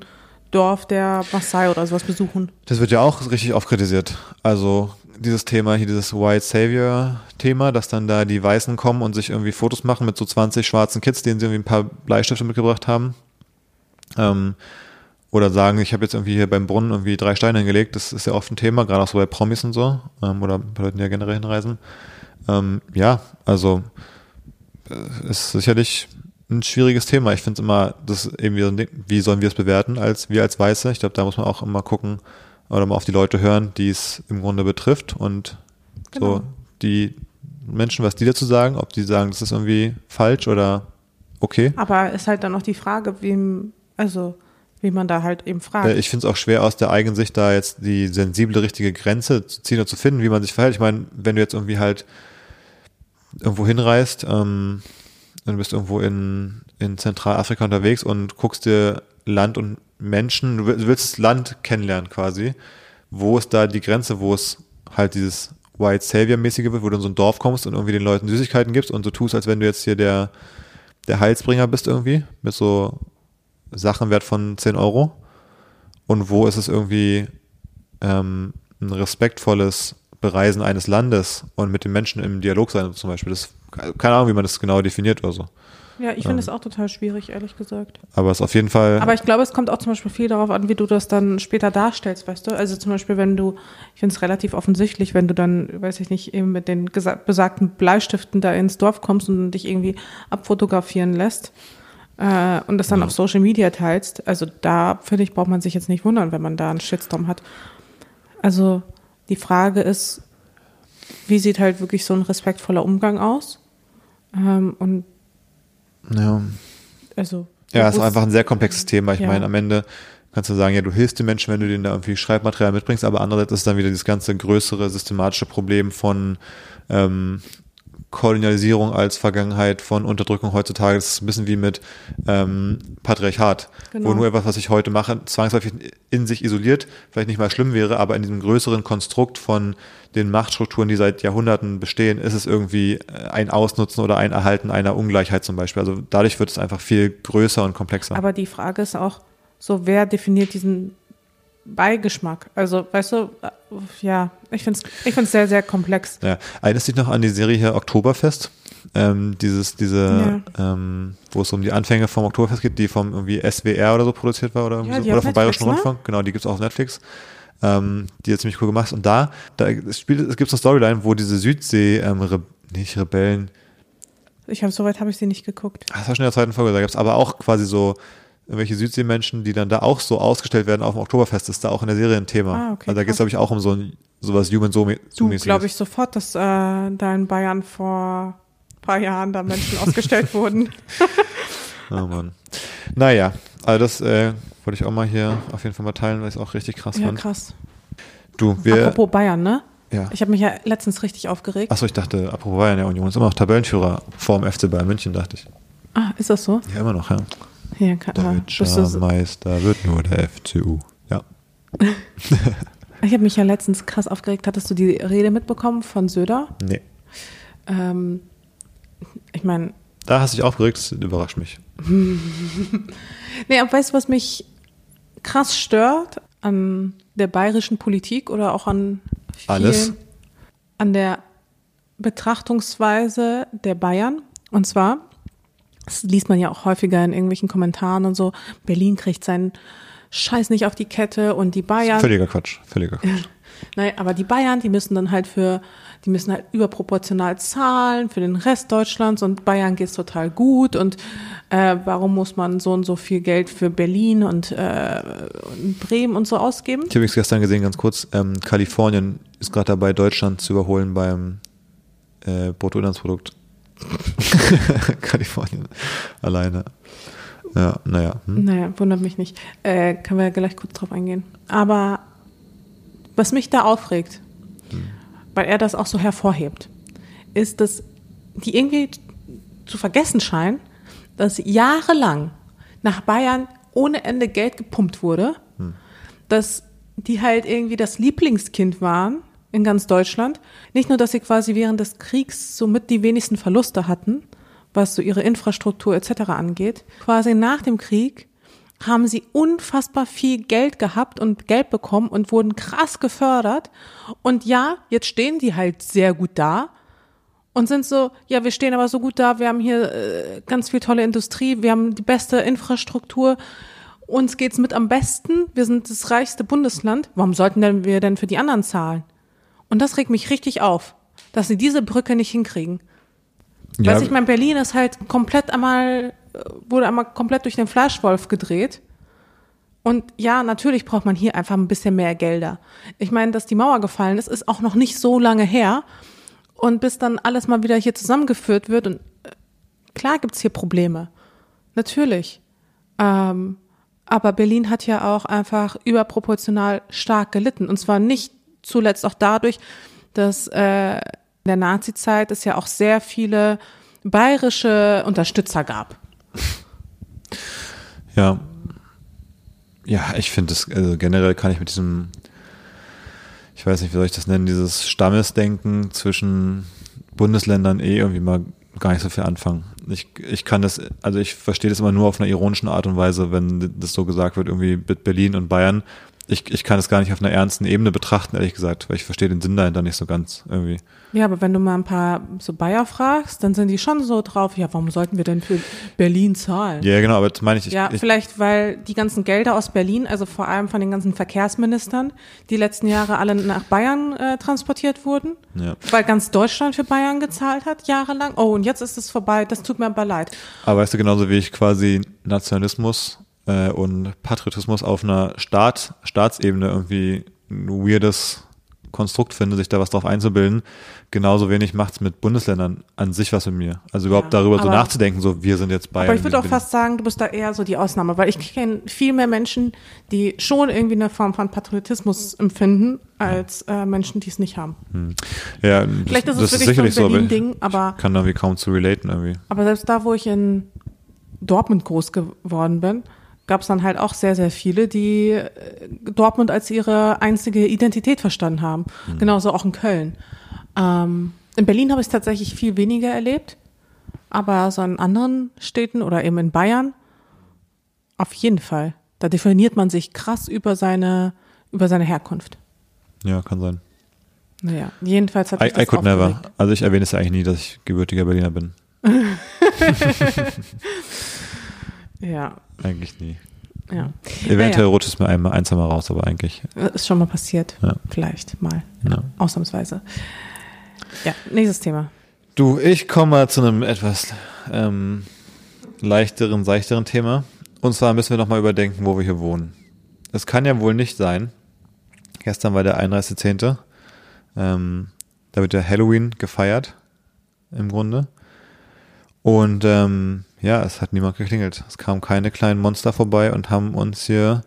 Dorf der Maasai oder sowas besuchen? Das wird ja auch richtig oft kritisiert. Also dieses Thema hier, dieses White Savior Thema, dass dann da die Weißen kommen und sich irgendwie Fotos machen mit so 20 schwarzen Kids, denen sie irgendwie ein paar Bleistifte mitgebracht haben. Ähm, oder sagen, ich habe jetzt irgendwie hier beim Brunnen irgendwie drei Steine hingelegt. Das ist ja oft ein Thema, gerade auch so bei Promis und so. Ähm, oder bei Leuten, die ja generell hinreisen. Ähm, ja, also äh, ist sicherlich ein schwieriges Thema. Ich finde es immer, das ist irgendwie so ein Ding, wie sollen wir es bewerten als wir als Weiße? Ich glaube, da muss man auch immer gucken oder mal auf die Leute hören, die es im Grunde betrifft und Genau. so die Menschen, was die dazu sagen, ob die sagen, das ist irgendwie falsch oder okay. Aber ist halt dann auch die Frage, wie, also, wie man da halt eben fragt. Äh, Ich finde es auch schwer aus der eigenen Sicht da jetzt die sensible richtige Grenze zu ziehen oder zu finden, wie man sich verhält. Ich meine, wenn du jetzt irgendwie halt irgendwo hinreist, ähm, du bist irgendwo in, in Zentralafrika unterwegs und guckst dir Land und Menschen, du will- du willst das Land kennenlernen quasi, wo ist da die Grenze, wo es halt dieses White Savior-mäßige wird, wo du in so ein Dorf kommst und irgendwie den Leuten Süßigkeiten gibst und so tust, als wenn du jetzt hier der, der Heilsbringer bist irgendwie, mit so Sachenwert von 10 Euro. Und wo ist es irgendwie ähm, ein respektvolles Bereisen eines Landes und mit den Menschen im Dialog sein zum Beispiel. Das, keine Ahnung, wie man das genau definiert oder so. Ja, ich finde es auch total schwierig, ehrlich gesagt. Aber es ist auf jeden Fall. Aber ich glaube, es kommt auch zum Beispiel viel darauf an, wie du das dann später darstellst, weißt du? Also zum Beispiel, wenn du, ich finde es relativ offensichtlich, wenn du dann, weiß ich nicht, eben mit den besagten Bleistiften da ins Dorf kommst und dich irgendwie abfotografieren lässt äh, und das dann auf Social Media teilst. Also da, finde ich, braucht man sich jetzt nicht wundern, wenn man da einen Shitstorm hat. Also die Frage ist, wie sieht halt wirklich so ein respektvoller Umgang aus? Ähm, und ja. also Ja, es ist einfach ein sehr komplexes Thema. Ich Ja. meine, am Ende kannst du sagen, ja, du hilfst den Menschen, wenn du denen da irgendwie Schreibmaterial mitbringst, aber andererseits ist dann wieder dieses ganze größere systematische Problem von ähm, Kolonialisierung als Vergangenheit, von Unterdrückung heutzutage. Das ist ein bisschen wie mit ähm, Patriarchat, Genau. wo nur etwas, was ich heute mache, zwangsläufig in sich isoliert, vielleicht nicht mal schlimm wäre, aber in diesem größeren Konstrukt von den Machtstrukturen, die seit Jahrhunderten bestehen, ist es irgendwie äh, ein Ausnutzen oder ein Erhalten einer Ungleichheit zum Beispiel. Also dadurch wird es einfach viel größer und komplexer. Aber die Frage ist auch, so wer definiert diesen Beigeschmack? Also, weißt du, äh, ja, ich finde es ich find's sehr, sehr komplex. Ja, erinnerst dich noch an die Serie hier Oktoberfest? Ähm, dieses, diese, ähm, wo es um die Anfänge vom Oktoberfest geht, die vom irgendwie SWR oder so produziert war oder, Ja, so, oder vom Bayerischen ne? Rundfunk. Genau, die gibt's auch auf Netflix. Ähm, die hat ziemlich cool gemacht. Und da, da es spielt, es gibt eine Storyline, wo diese Südsee, ähm, Re nicht Rebellen, Ich habe soweit habe ich sie nicht geguckt. das war schon in der zweiten Folge, da gab's aber auch quasi so irgendwelche Südseemenschen, die dann da auch so ausgestellt werden auf dem Oktoberfest, ist da auch in der Serie ein Thema. Ah, okay, also da geht's krass. glaube ich, auch um so ein sowas Human so Du, glaube ich sofort, dass äh, da in Bayern vor ein paar Jahren da Menschen ausgestellt wurden. Oh Mann. Naja, also das äh, wollte ich auch mal hier auf jeden Fall mal teilen, weil ich es auch richtig krass Ja, fand. krass. Du, wir. Apropos Bayern, ne? ja. Ich habe mich ja letztens richtig aufgeregt. Achso, ich dachte, apropos Bayern, ja, Union ist immer noch Tabellenführer vorm FC Bayern München, dachte ich. Ah, ist das so? Ja, immer noch, ja. Ja, bist Deutscher Meister wird nur der FCU. Ja. ich habe mich ja letztens krass aufgeregt. Hattest du die Rede mitbekommen von Söder? Nee. Ähm, ich meine, Da hast du dich aufgeregt, das überrascht mich. Nee, aber weißt du, was mich krass stört an der bayerischen Politik oder auch an vielen, Alles? an der Betrachtungsweise der Bayern? Und zwar, das liest man ja auch häufiger in irgendwelchen Kommentaren und so, Berlin kriegt seinen Scheiß nicht auf die Kette und die Bayern. Völliger Quatsch. Völliger Quatsch. Nein, aber die Bayern, die müssen dann halt für, die müssen halt überproportional zahlen für den Rest Deutschlands und Bayern geht's total gut und äh, warum muss man so und so viel Geld für Berlin und, äh, und Bremen und so ausgeben? Ich habe übrigens gestern gesehen, ganz kurz, ähm, Kalifornien ist gerade dabei, Deutschland zu überholen beim äh, Bruttoinlandsprodukt. Kalifornien alleine. Ja, naja. Hm. Naja, wundert mich nicht. Äh, können wir gleich kurz drauf eingehen. Aber was mich da aufregt, weil er das auch so hervorhebt, ist, dass die irgendwie zu vergessen scheinen, dass jahrelang nach Bayern ohne Ende Geld gepumpt wurde, dass die halt irgendwie das Lieblingskind waren in ganz Deutschland. Nicht nur, dass sie quasi während des Kriegs somit die wenigsten Verluste hatten, was so ihre Infrastruktur etc. angeht. Quasi nach dem Krieg haben sie unfassbar viel Geld gehabt und Geld bekommen und wurden krass gefördert. Und ja, jetzt stehen die halt sehr gut da und sind so, ja, wir stehen aber so gut da, wir haben hier äh, ganz viel tolle Industrie, wir haben die beste Infrastruktur, uns geht's mit am besten, wir sind das reichste Bundesland. Warum sollten denn wir denn für die anderen zahlen? Und das regt mich richtig auf, dass sie diese Brücke nicht hinkriegen. Ja, du, ich meine, Berlin ist halt komplett einmal, äh, wurde einmal komplett durch den Fleischwolf gedreht. Und ja, natürlich braucht man hier einfach ein bisschen mehr Gelder. Ich meine, dass die Mauer gefallen ist, ist auch noch nicht so lange her. Und bis dann alles mal wieder hier zusammengeführt wird, und äh, klar gibt's hier Probleme. Natürlich. Ähm, aber Berlin hat ja auch einfach überproportional stark gelitten. Und zwar nicht zuletzt auch dadurch, dass äh, in der Nazi-Zeit es ja auch sehr viele bayerische Unterstützer gab. Ja. Ja, ich finde es, also generell kann ich mit diesem ich weiß nicht, wie soll ich das nennen, dieses Stammesdenken zwischen Bundesländern eh irgendwie mal gar nicht so viel anfangen. Ich, ich kann das, also ich verstehe das immer nur auf einer ironischen Art und Weise, wenn das so gesagt wird, irgendwie mit Berlin und Bayern ich, ich kann es gar nicht auf einer ernsten Ebene betrachten, ehrlich gesagt, weil ich verstehe den Sinn dahinter nicht so ganz irgendwie. Ja, aber wenn du mal ein paar so Bayer fragst, dann sind die schon so drauf, ja, warum sollten wir denn für Berlin zahlen? Ja, genau, aber das meine ich. Ja, ich, vielleicht, weil die ganzen Gelder aus Berlin, also vor allem von den ganzen Verkehrsministern, die letzten Jahre alle nach Bayern äh, transportiert wurden, ja. weil ganz Deutschland für Bayern gezahlt hat, jahrelang. Oh, und jetzt ist es vorbei, das tut mir aber leid. Aber weißt du, genauso wie ich quasi Nationalismus äh, und Patriotismus auf einer Staat, Staatsebene irgendwie ein weirdes Konstrukt finde, sich da was drauf einzubilden. Genauso wenig macht es mit Bundesländern an sich was mit mir. Also überhaupt ja, darüber so nachzudenken, so wir sind jetzt bei. Aber ich würde auch fast sagen, du bist da eher so die Ausnahme, weil ich kenne viel mehr Menschen, die schon irgendwie eine Form von Patriotismus empfinden, als äh, Menschen, die es nicht haben. Hm. Ja, Vielleicht ist es das wirklich ist so ein Berlin-Ding, aber. Kann da wie kaum zu relaten irgendwie. Aber selbst da, wo ich in Dortmund groß geworden bin, gab es dann halt auch sehr, sehr viele, die äh, Dortmund als ihre einzige Identität verstanden haben. Mhm. Genauso auch in Köln. Ähm, in Berlin habe ich es tatsächlich viel weniger erlebt, aber so in anderen Städten oder eben in Bayern auf jeden Fall. Da definiert man sich krass über seine, über seine Herkunft. Ja, kann sein. Naja, jedenfalls hat I, das I could never. Also ich erwähne es ja eigentlich nie, dass ich gebürtiger Berliner bin. Ja. Eigentlich nie. Ja. Eventuell ja, rutscht es mir einmal, ein, raus, aber eigentlich. Ist schon mal passiert. Ja. Vielleicht mal. Ja. Ausnahmsweise. Ja, nächstes Thema. Du, ich komme mal zu einem etwas ähm, leichteren, seichteren Thema. Und zwar müssen wir nochmal überdenken, wo wir hier wohnen. Es kann ja wohl nicht sein. Gestern war der 31.10. Ähm, da wird ja Halloween gefeiert. Im Grunde. Und ähm, ja, es hat niemand geklingelt. Es kamen keine kleinen Monster vorbei und haben uns hier.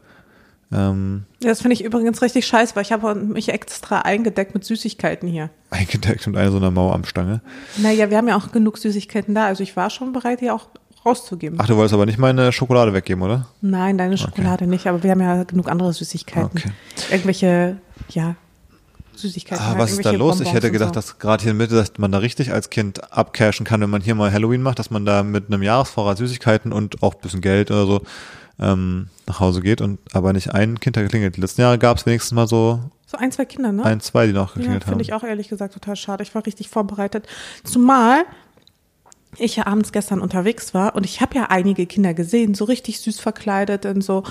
Ähm, ja, das finde ich übrigens richtig scheiße, weil ich habe mich extra eingedeckt mit Süßigkeiten hier. Eingedeckt mit einer so einer Mauer am Stange. Naja, wir haben ja auch genug Süßigkeiten da. Also ich war schon bereit, die auch rauszugeben. Ach, du wolltest aber nicht meine Schokolade weggeben, oder? Nein, deine Schokolade okay. nicht, aber wir haben ja genug andere Süßigkeiten. Okay. Irgendwelche, ja, Süßigkeiten. Ah, was ist da los? Bonbons ich hätte gedacht, so. dass gerade hier in Mitte, dass man da richtig als Kind abcashen kann, wenn man hier mal Halloween macht, dass man da mit einem Jahresvorrat Süßigkeiten und auch ein bisschen Geld oder so ähm, nach Hause geht und aber nicht ein Kind hat geklingelt. Die letzten Jahre gab es wenigstens mal so so ein, zwei Kinder, ne? Ein, zwei, die noch geklingelt ja, Finde ich auch ehrlich gesagt total schade. Ich war richtig vorbereitet. Zumal ich ja abends gestern unterwegs war und ich habe ja einige Kinder gesehen, so richtig süß verkleidet in so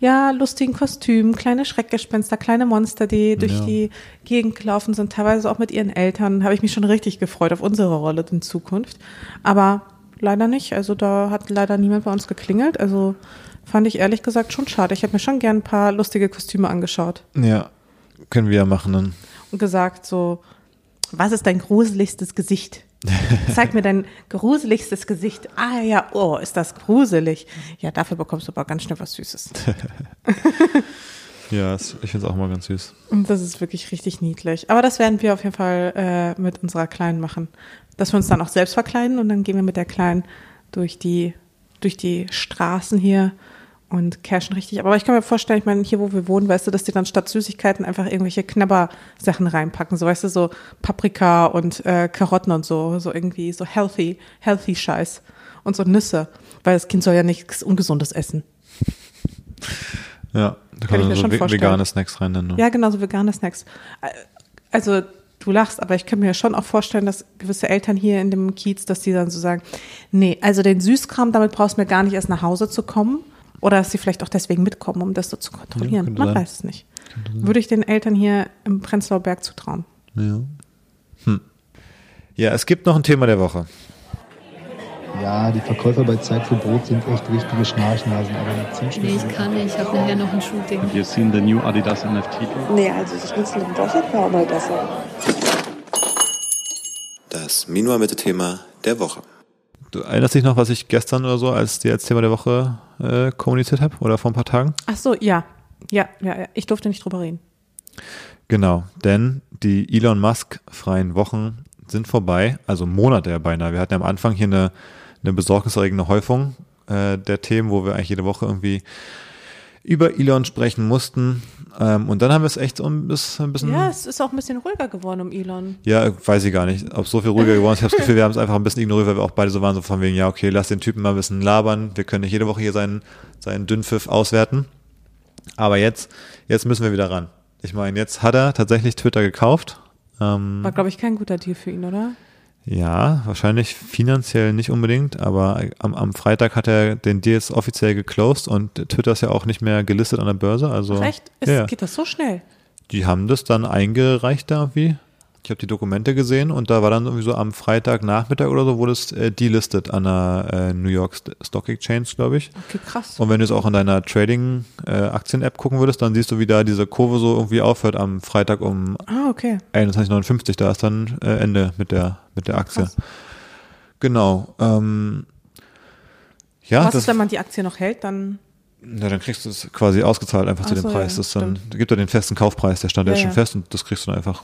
ja lustigen Kostümen, kleine Schreckgespenster, kleine Monster, die durch ja. die Gegend gelaufen sind, teilweise auch mit ihren Eltern. Habe ich mich schon richtig gefreut auf unsere Rolle in Zukunft. Aber leider nicht. Also da hat leider niemand bei uns geklingelt. Also fand ich ehrlich gesagt schon schade. Ich habe mir schon gern ein paar lustige Kostüme angeschaut. Ja, können wir ja machen dann. Und gesagt so, was ist dein gruseligstes Gesicht? Zeig mir dein gruseligstes Gesicht. Ah ja, oh, ist das gruselig. Ja, dafür bekommst du aber ganz schnell was Süßes. ja, ich finde es auch mal ganz süß. Und das ist wirklich richtig niedlich. Aber das werden wir auf jeden Fall äh, mit unserer Kleinen machen. Dass wir uns dann auch selbst verkleiden und dann gehen wir mit der Kleinen durch die, durch die Straßen hier und cashen richtig. Aber ich kann mir vorstellen, ich meine, hier, wo wir wohnen, weißt du, dass die dann statt Süßigkeiten einfach irgendwelche Knabber-Sachen reinpacken. So, weißt du, so Paprika und äh, Karotten und so, so irgendwie so healthy, healthy Scheiß. Und so Nüsse. Weil das Kind soll ja nichts Ungesundes essen. Ja, da kann, kann man so vegane Snacks rein nennen. Ne? Ja, genau, so vegane Snacks. Also, du lachst, aber ich kann mir schon auch vorstellen, dass gewisse Eltern hier in dem Kiez, dass die dann so sagen, nee, also den Süßkram, damit brauchst du mir gar nicht erst nach Hause zu kommen oder dass sie vielleicht auch deswegen mitkommen, um das so zu kontrollieren. Ja, Man sein. weiß es nicht. Würde ich den Eltern hier im Prenzlauer Berg zutrauen. Ja. Hm. Ja, es gibt noch ein Thema der Woche. Ja, die Verkäufer bei Zeit für Brot sind echt richtige Schnarchnasen, aber. Nee, ich kann nicht. Ich habe nachher noch ein Shooting. Have you seen the new Adidas NFT? Nee, also das Schnitzel im Dorf war mal besser. Das Minua mit Thema der Woche. Du erinnerst dich noch, was ich gestern oder so als dir als Thema der Woche äh, kommuniziert habe oder vor ein paar Tagen? Ach so, ja. Ja, ja, ich durfte nicht drüber reden. Genau, denn die Elon Musk freien Wochen sind vorbei, also Monate ja beinahe. Wir hatten ja am Anfang hier eine, eine besorgniserregende Häufung äh, der Themen, wo wir eigentlich jede Woche irgendwie über Elon sprechen mussten. Ähm, und dann haben wir es echt so ein bisschen, ein bisschen Ja, es ist auch ein bisschen ruhiger geworden um Elon. Ja, weiß ich gar nicht, ob es so viel ruhiger geworden ist. Ich habe das Gefühl, wir haben es einfach ein bisschen ignoriert, weil wir auch beide so waren, so von wegen, ja, okay, lass den Typen mal ein bisschen labern. Wir können nicht jede Woche hier seinen, seinen Dünnpfiff auswerten. Aber jetzt, jetzt müssen wir wieder ran. Ich meine, jetzt hat er tatsächlich Twitter gekauft. Ähm, War, glaube ich, kein guter Deal für ihn, oder? Ja, wahrscheinlich finanziell nicht unbedingt, aber am, am Freitag hat er den Deal jetzt offiziell geclosed und Twitter ist ja auch nicht mehr gelistet an der Börse. Also Ach, echt? Es, ja. Geht das so schnell? Die haben das dann eingereicht da irgendwie. Ich habe die Dokumente gesehen und da war dann irgendwie so am Freitagnachmittag oder so wurde es äh, delistet an der äh, New York St Stock Exchange, glaube ich. Okay, krass. Und wenn du es auch in deiner Trading-Aktien-App gucken würdest, dann siehst du, wie da diese Kurve so irgendwie aufhört am Freitag um Ah, okay. 21,59. Da ist dann äh, Ende mit der, mit der Aktie. Krass. Genau. Ähm, ja, Was das, ist, wenn man die Aktie noch hält, dann na, dann kriegst du es quasi ausgezahlt einfach Ach zu dem so, Preis. ja, das dann, da gibt er den festen Kaufpreis, der stand ja, Ja, schon ja. fest und das kriegst du dann einfach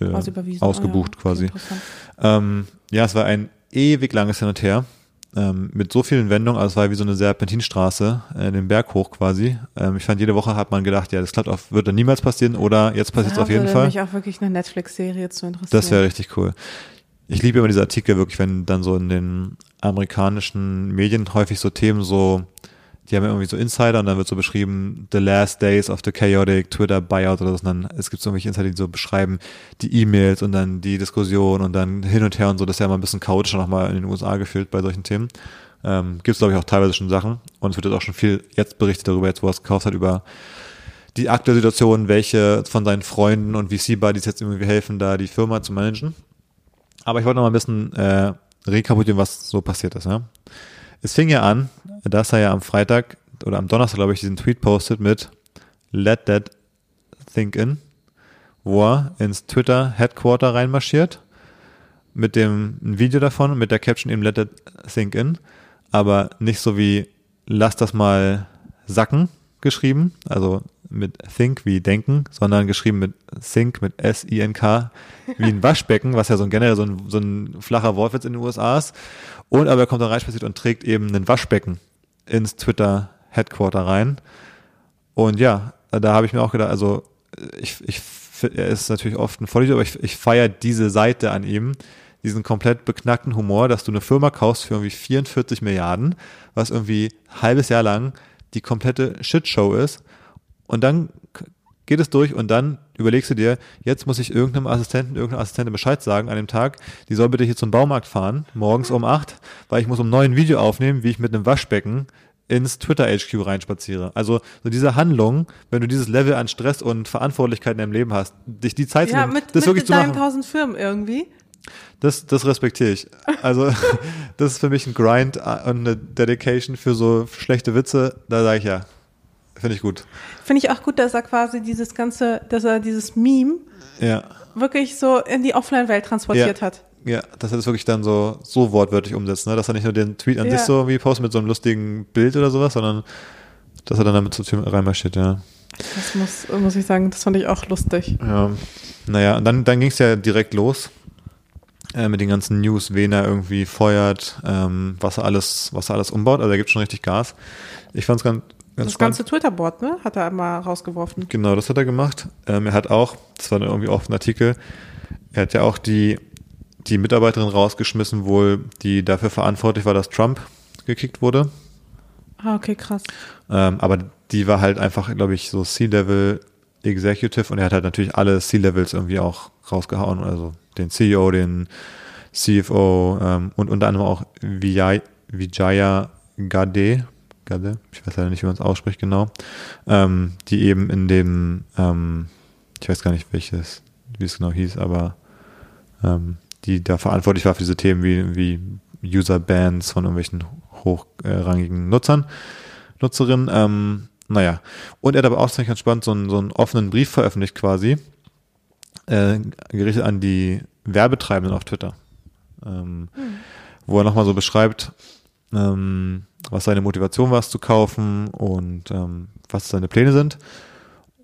äh, quasi überwiesen. ausgebucht Ah, ja, quasi. Interessant. Ähm, ja, es war ein ewig langes Hin und Her. Ähm, mit so vielen Wendungen, also es war wie so eine Serpentinstraße, äh, den Berg hoch quasi. Ähm, ich fand, jede Woche hat man gedacht, ja, das klappt auf, wird dann niemals passieren oder jetzt passiert es auf jeden Fall. mich auch wirklich eine Netflix-Serie zu interessieren. Das wäre richtig cool. Ich liebe immer diese Artikel wirklich, wenn dann so in den amerikanischen Medien häufig so Themen so, die haben irgendwie so Insider und dann wird so beschrieben, the last days of the chaotic Twitter buyout oder so. Und dann, es gibt so irgendwelche Insider, die so beschreiben, die E-Mails und dann die Diskussion und dann hin und her und so. Das ist ja immer ein bisschen chaotischer nochmal in den USA gefühlt bei solchen Themen. Ähm, gibt es, glaube ich, auch teilweise schon Sachen. Und es wird jetzt auch schon viel jetzt berichtet darüber, jetzt wo er es gekauft hat, über die aktuelle Situation, welche von seinen Freunden und VC-Buddies jetzt irgendwie helfen, da die Firma zu managen. Aber ich wollte noch mal ein bisschen äh, rekapitulieren, was so passiert ist. Ja? Es fing ja an, dass er ja am Freitag oder am Donnerstag, glaube ich, diesen Tweet postet mit Let that think in, wo er ins Twitter Headquarter reinmarschiert mit dem ein Video davon mit der Caption eben Let that think in, aber nicht so wie Lass das mal sacken geschrieben, also mit think wie denken, sondern geschrieben mit think mit S-I-N-K wie ein Waschbecken, was ja so ein generell so ein, so ein flacher Wortwitz in den USA ist. Und aber er kommt da rein spaziert und trägt eben ein Waschbecken ins Twitter Headquarter rein. Und ja, da habe ich mir auch gedacht, also ich, ich, er ist natürlich oft ein Vollidiot, aber ich, ich feiere diese Seite an ihm, diesen komplett beknackten Humor, dass du eine Firma kaufst für irgendwie 44 Milliarden, was irgendwie ein halbes Jahr lang die komplette Shitshow ist. Und dann geht es durch und dann überlegst du dir, jetzt muss ich irgendeinem Assistenten, irgendeiner Assistentin Bescheid sagen an dem Tag, die soll bitte hier zum Baumarkt fahren, morgens um acht, weil ich muss um neun ein Video aufnehmen, wie ich mit einem Waschbecken ins Twitter HQ reinspaziere. Also so diese Handlung, wenn du dieses Level an Stress und Verantwortlichkeit in deinem Leben hast, dich die Zeit zu Ja, nehmen, mit, das mit wirklich zu deinen machen, tausend Firmen irgendwie. das, das respektiere ich. Also das ist für mich ein Grind und eine Dedication für so schlechte Witze. Da sage ich ja, finde ich gut. Finde ich auch gut, dass er quasi dieses ganze, dass er dieses Meme Ja. wirklich so in die Offline-Welt transportiert Ja. hat. Ja, dass er das wirklich dann so, so wortwörtlich umsetzt, ne? Dass er nicht nur den Tweet an Ja. sich so wie postet mit so einem lustigen Bild oder sowas, sondern dass er dann damit Tür reinmarschiert, ja. Das muss, muss ich sagen, das fand ich auch lustig. Ja. Naja, und dann, dann ging es ja direkt los äh, mit den ganzen News, wen er irgendwie feuert, ähm, was er alles, was er alles umbaut. Also er gibt schon richtig Gas. Ich fand es ganz, ganz Das spannend. ganze Twitter-Board, ne, hat er mal rausgeworfen. Genau, das hat er gemacht. Ähm, er hat auch, das war dann irgendwie auch ein Artikel, er hat ja auch die, die Mitarbeiterin rausgeschmissen, wohl, die dafür verantwortlich war, dass Trump gekickt wurde. Ah, okay, krass. Ähm, aber die war halt einfach, glaube ich, so C-Level Executive und er hat halt natürlich alle C-Levels irgendwie auch rausgehauen. Also den CEO, den CFO ähm, und unter anderem auch Vijay, Vijaya Gade, Gade, ich weiß leider nicht, wie man es ausspricht genau, ähm, die eben in dem, ähm, ich weiß gar nicht welches, wie es genau hieß, aber ähm, die da verantwortlich war für diese Themen wie, wie User-Bans von irgendwelchen hochrangigen Nutzern, Nutzerinnen. Ähm, naja, und er hat aber auch ziemlich ganz spannend so einen, so einen offenen Brief veröffentlicht quasi, äh, gerichtet an die Werbetreibenden auf Twitter, ähm, wo er nochmal so beschreibt, ähm, was seine Motivation war, es zu kaufen und ähm, was seine Pläne sind.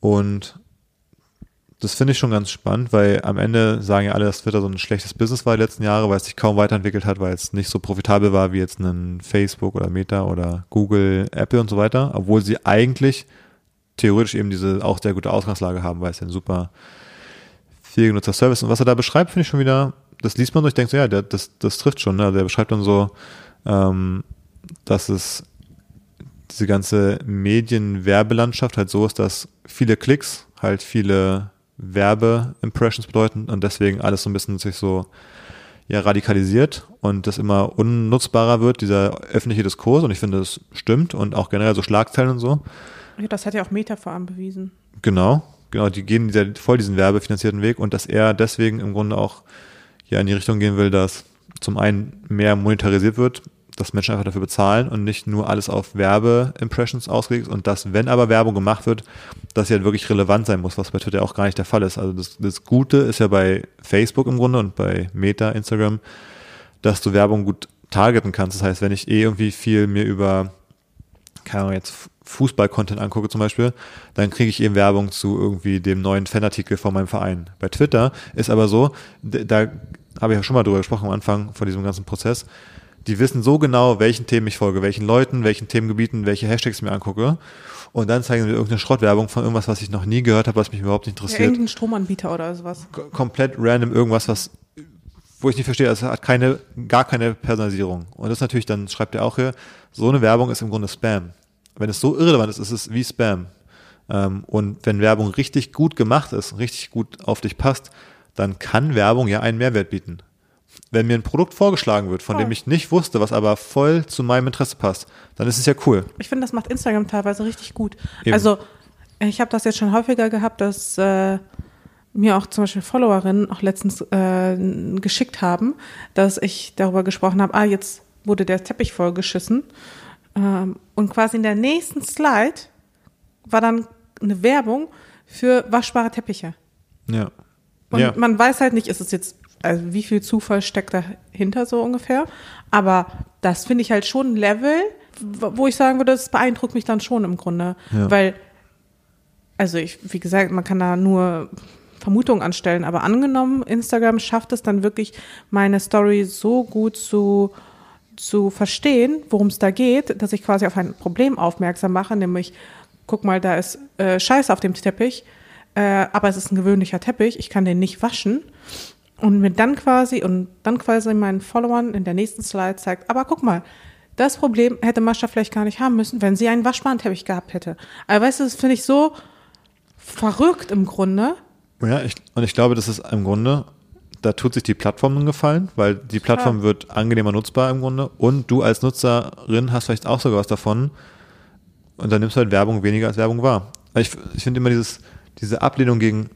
Und das finde ich schon ganz spannend, weil am Ende sagen ja alle, dass Twitter so ein schlechtes Business war die letzten Jahre, weil es sich kaum weiterentwickelt hat, weil es nicht so profitabel war wie jetzt ein Facebook oder Meta oder Google, Apple und so weiter, obwohl sie eigentlich theoretisch eben diese auch sehr gute Ausgangslage haben, weil es ja ein super viel genutzter Service. Und was er da beschreibt, finde ich schon wieder, das liest man so, ich denke so, ja, der, das, das trifft schon. Ne? Der beschreibt dann so, ähm, dass es diese ganze Medienwerbelandschaft halt so ist, dass viele Klicks halt viele Werbeimpressions bedeuten und deswegen alles so ein bisschen sich so ja radikalisiert und das immer unnutzbarer wird, dieser öffentliche Diskurs und ich finde, das stimmt und auch generell so Schlagzeilen und so. Ja, das hat ja auch Meta vor allem bewiesen. Genau, genau, die gehen dieser, voll diesen werbefinanzierten Weg und dass er deswegen im Grunde auch ja in die Richtung gehen will, dass zum einen mehr monetarisiert wird, dass Menschen einfach dafür bezahlen und nicht nur alles auf Werbeimpressions ausgelegt ist und dass, wenn aber Werbung gemacht wird, dass sie halt wirklich relevant sein muss, was bei Twitter auch gar nicht der Fall ist. Also das, das Gute ist ja bei Facebook im Grunde und bei Meta, Instagram, dass du Werbung gut targeten kannst. Das heißt, wenn ich eh irgendwie viel mir über, keine Ahnung, jetzt Fußball-Content angucke zum Beispiel, dann kriege ich eben Werbung zu irgendwie dem neuen Fanartikel von meinem Verein. Bei Twitter ist aber so, da habe ich ja schon mal drüber gesprochen am Anfang von diesem ganzen Prozess, die wissen so genau, welchen Themen ich folge, welchen Leuten, welchen Themengebieten, welche Hashtags ich mir angucke. Und dann zeigen sie mir irgendeine Schrottwerbung von irgendwas, was ich noch nie gehört habe, was mich überhaupt nicht Ja, interessiert. irgendein Stromanbieter oder sowas. K- komplett random irgendwas, was wo ich nicht verstehe, es hat keine, gar keine Personalisierung. Und das natürlich, dann schreibt er auch hier, so eine Werbung ist im Grunde Spam. Wenn es so irrelevant ist, ist es wie Spam. Ähm, und wenn Werbung richtig gut gemacht ist, richtig gut auf dich passt, dann kann Werbung ja einen Mehrwert bieten. Wenn mir ein Produkt vorgeschlagen wird, von dem ich nicht wusste, was aber voll zu meinem Interesse passt, dann ist es ja cool. Ich finde, das macht Instagram teilweise richtig gut. Eben. Also, ich habe das jetzt schon häufiger gehabt, dass äh, mir auch zum Beispiel Followerinnen auch letztens äh, geschickt haben, dass ich darüber gesprochen habe, ah, jetzt wurde der Teppich vollgeschissen. Ähm, und quasi in der nächsten Slide war dann eine Werbung für waschbare Teppiche. Ja. Und ja. man weiß halt nicht, ist es jetzt, also wie viel Zufall steckt dahinter so ungefähr. Aber das finde ich halt schon ein Level, wo ich sagen würde, das beeindruckt mich dann schon im Grunde. Ja. Weil, also ich, wie gesagt, man kann da nur Vermutungen anstellen, aber angenommen, Instagram schafft es dann wirklich, meine Story so gut zu, zu verstehen, worum es da geht, dass ich quasi auf ein Problem aufmerksam mache, nämlich, guck mal, da ist äh, Scheiße auf dem Teppich, äh, aber es ist ein gewöhnlicher Teppich, ich kann den nicht waschen. Und mir dann quasi, und dann quasi meinen Followern in der nächsten Slide zeigt, aber guck mal, das Problem hätte Mascha vielleicht gar nicht haben müssen, wenn sie einen waschbaren Teppich gehabt hätte. Aber weißt du, das finde ich so verrückt im Grunde. Ja, ich, und ich glaube, das ist im Grunde, da tut sich die Plattform einen Gefallen, weil die Plattform Klar. wird angenehmer nutzbar im Grunde und du als Nutzerin hast vielleicht auch sogar was davon und dann nimmst du halt Werbung weniger als Werbung wahr. Ich, ich finde immer dieses, diese Ablehnung gegen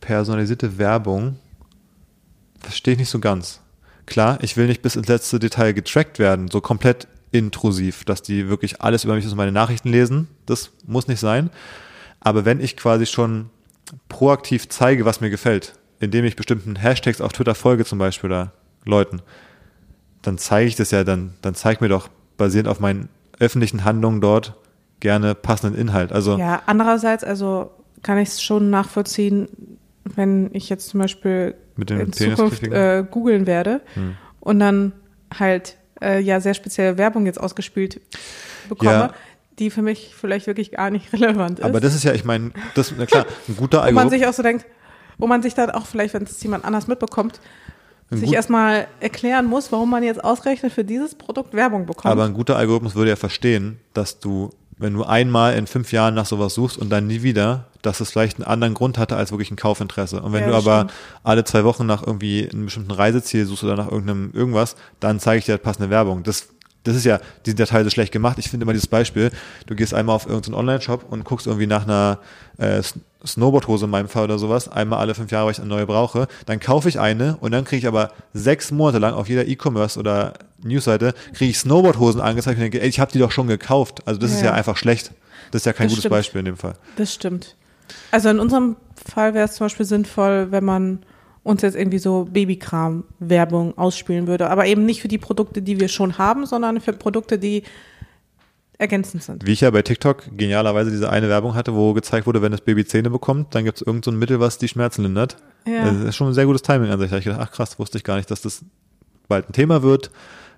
personalisierte Werbung verstehe ich nicht so ganz. Klar, ich will nicht bis ins letzte Detail getrackt werden, so komplett intrusiv, dass die wirklich alles über mich aus meine Nachrichten lesen. Das muss nicht sein. Aber wenn ich quasi schon proaktiv zeige, was mir gefällt, indem ich bestimmten Hashtags auf Twitter folge zum Beispiel oder Leuten, dann zeige ich das ja, dann, dann zeig mir doch basierend auf meinen öffentlichen Handlungen dort gerne passenden Inhalt. Also Ja, andererseits, also kann ich es schon nachvollziehen, wenn ich jetzt zum Beispiel in Zukunft äh, googeln werde Hm. und dann halt äh, ja sehr spezielle Werbung jetzt ausgespielt bekomme, Ja. die für mich vielleicht wirklich gar nicht relevant ist. aber das ist ja, ich meine, das, na klar, ein guter wo man Algorithmus. sich auch so denkt, wo man sich dann auch vielleicht, wenn es jemand anders mitbekommt, Ein sich erstmal erklären muss, warum man jetzt ausgerechnet für dieses Produkt Werbung bekommt. Aber ein guter Algorithmus würde ja verstehen, dass du, wenn du einmal in fünf Jahren nach sowas suchst und dann nie wieder, dass es vielleicht einen anderen Grund hatte als wirklich ein Kaufinteresse. Und wenn Ja, du aber stimmt. alle zwei Wochen nach irgendwie einem bestimmten Reiseziel suchst oder nach irgendeinem irgendwas, dann zeige ich dir halt passende Werbung. Das, das ist ja, die sind ja teilweise schlecht gemacht. Ich finde immer dieses Beispiel, du gehst einmal auf irgendeinen Online-Shop und guckst irgendwie nach einer äh, Snowboardhose in meinem Fall oder sowas, einmal alle fünf Jahre, weil ich eine neue brauche, dann kaufe ich eine und dann kriege ich aber sechs Monate lang auf jeder E-Commerce oder Newsseite kriege ich Snowboardhosen angezeigt und denke, ey, ich habe die doch schon gekauft. Also das ist Ja. ja einfach schlecht. Das ist ja kein Das gutes stimmt. Beispiel in dem Fall. Das stimmt. Also in unserem Fall wäre es zum Beispiel sinnvoll, wenn man uns jetzt irgendwie so Babykram-Werbung ausspielen würde. Aber eben nicht für die Produkte, die wir schon haben, sondern für Produkte, die ergänzend sind. Wie ich ja bei TikTok genialerweise diese eine Werbung hatte, wo gezeigt wurde, wenn das Baby Zähne bekommt, dann gibt es irgendein so ein Mittel, was die Schmerzen lindert. Ja. Das ist schon ein sehr gutes Timing an sich. Da hab ich gedacht, ach krass, wusste ich gar nicht, dass das bald ein Thema wird,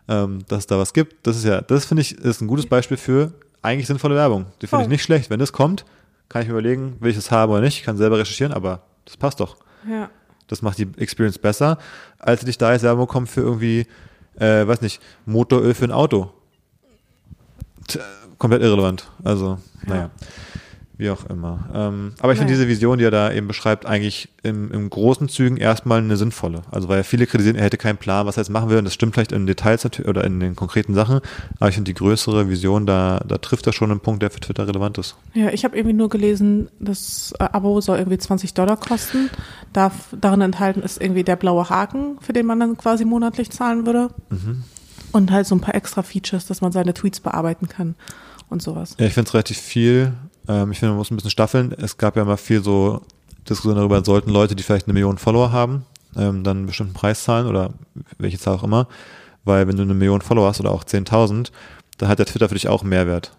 ähm, dass es da was gibt. Das ist ja, das finde ich, ist ein gutes Beispiel für eigentlich sinnvolle Werbung. Die finde ich Voll. nicht schlecht. Wenn das kommt, kann ich mir überlegen, will ich das haben oder nicht, kann selber recherchieren, aber das passt doch. Ja. Das macht die Experience besser, als dich da jetzt Werbung kommt für irgendwie, äh, weiß nicht, Motoröl für ein Auto. T komplett irrelevant. Also, naja. Wie auch immer. Ähm, aber ich finde diese Vision, die er da eben beschreibt, eigentlich im, im großen Zügen erstmal eine sinnvolle. Also weil ja viele kritisieren, er hätte keinen Plan, was er jetzt machen will. Und das stimmt vielleicht in Details natürlich oder in den konkreten Sachen. Aber ich finde die größere Vision, da, da trifft er schon einen Punkt, der für Twitter relevant ist. Ja, ich habe irgendwie nur gelesen, das äh, Abo soll irgendwie 20 Dollar kosten. Darf, darin enthalten ist irgendwie der blaue Haken, für den man dann quasi monatlich zahlen würde. Und halt so ein paar extra Features, dass man seine Tweets bearbeiten kann und sowas. Ja, ich finde es relativ viel. Ähm, ich finde, man muss ein bisschen staffeln. Es gab ja mal viel so Diskussionen darüber, sollten Leute, die vielleicht eine Million Follower haben, ähm, dann einen bestimmten Preis zahlen oder welche Zahl auch immer. Weil wenn du eine Million Follower hast oder auch 10.000, dann hat der Twitter für dich auch einen Mehrwert.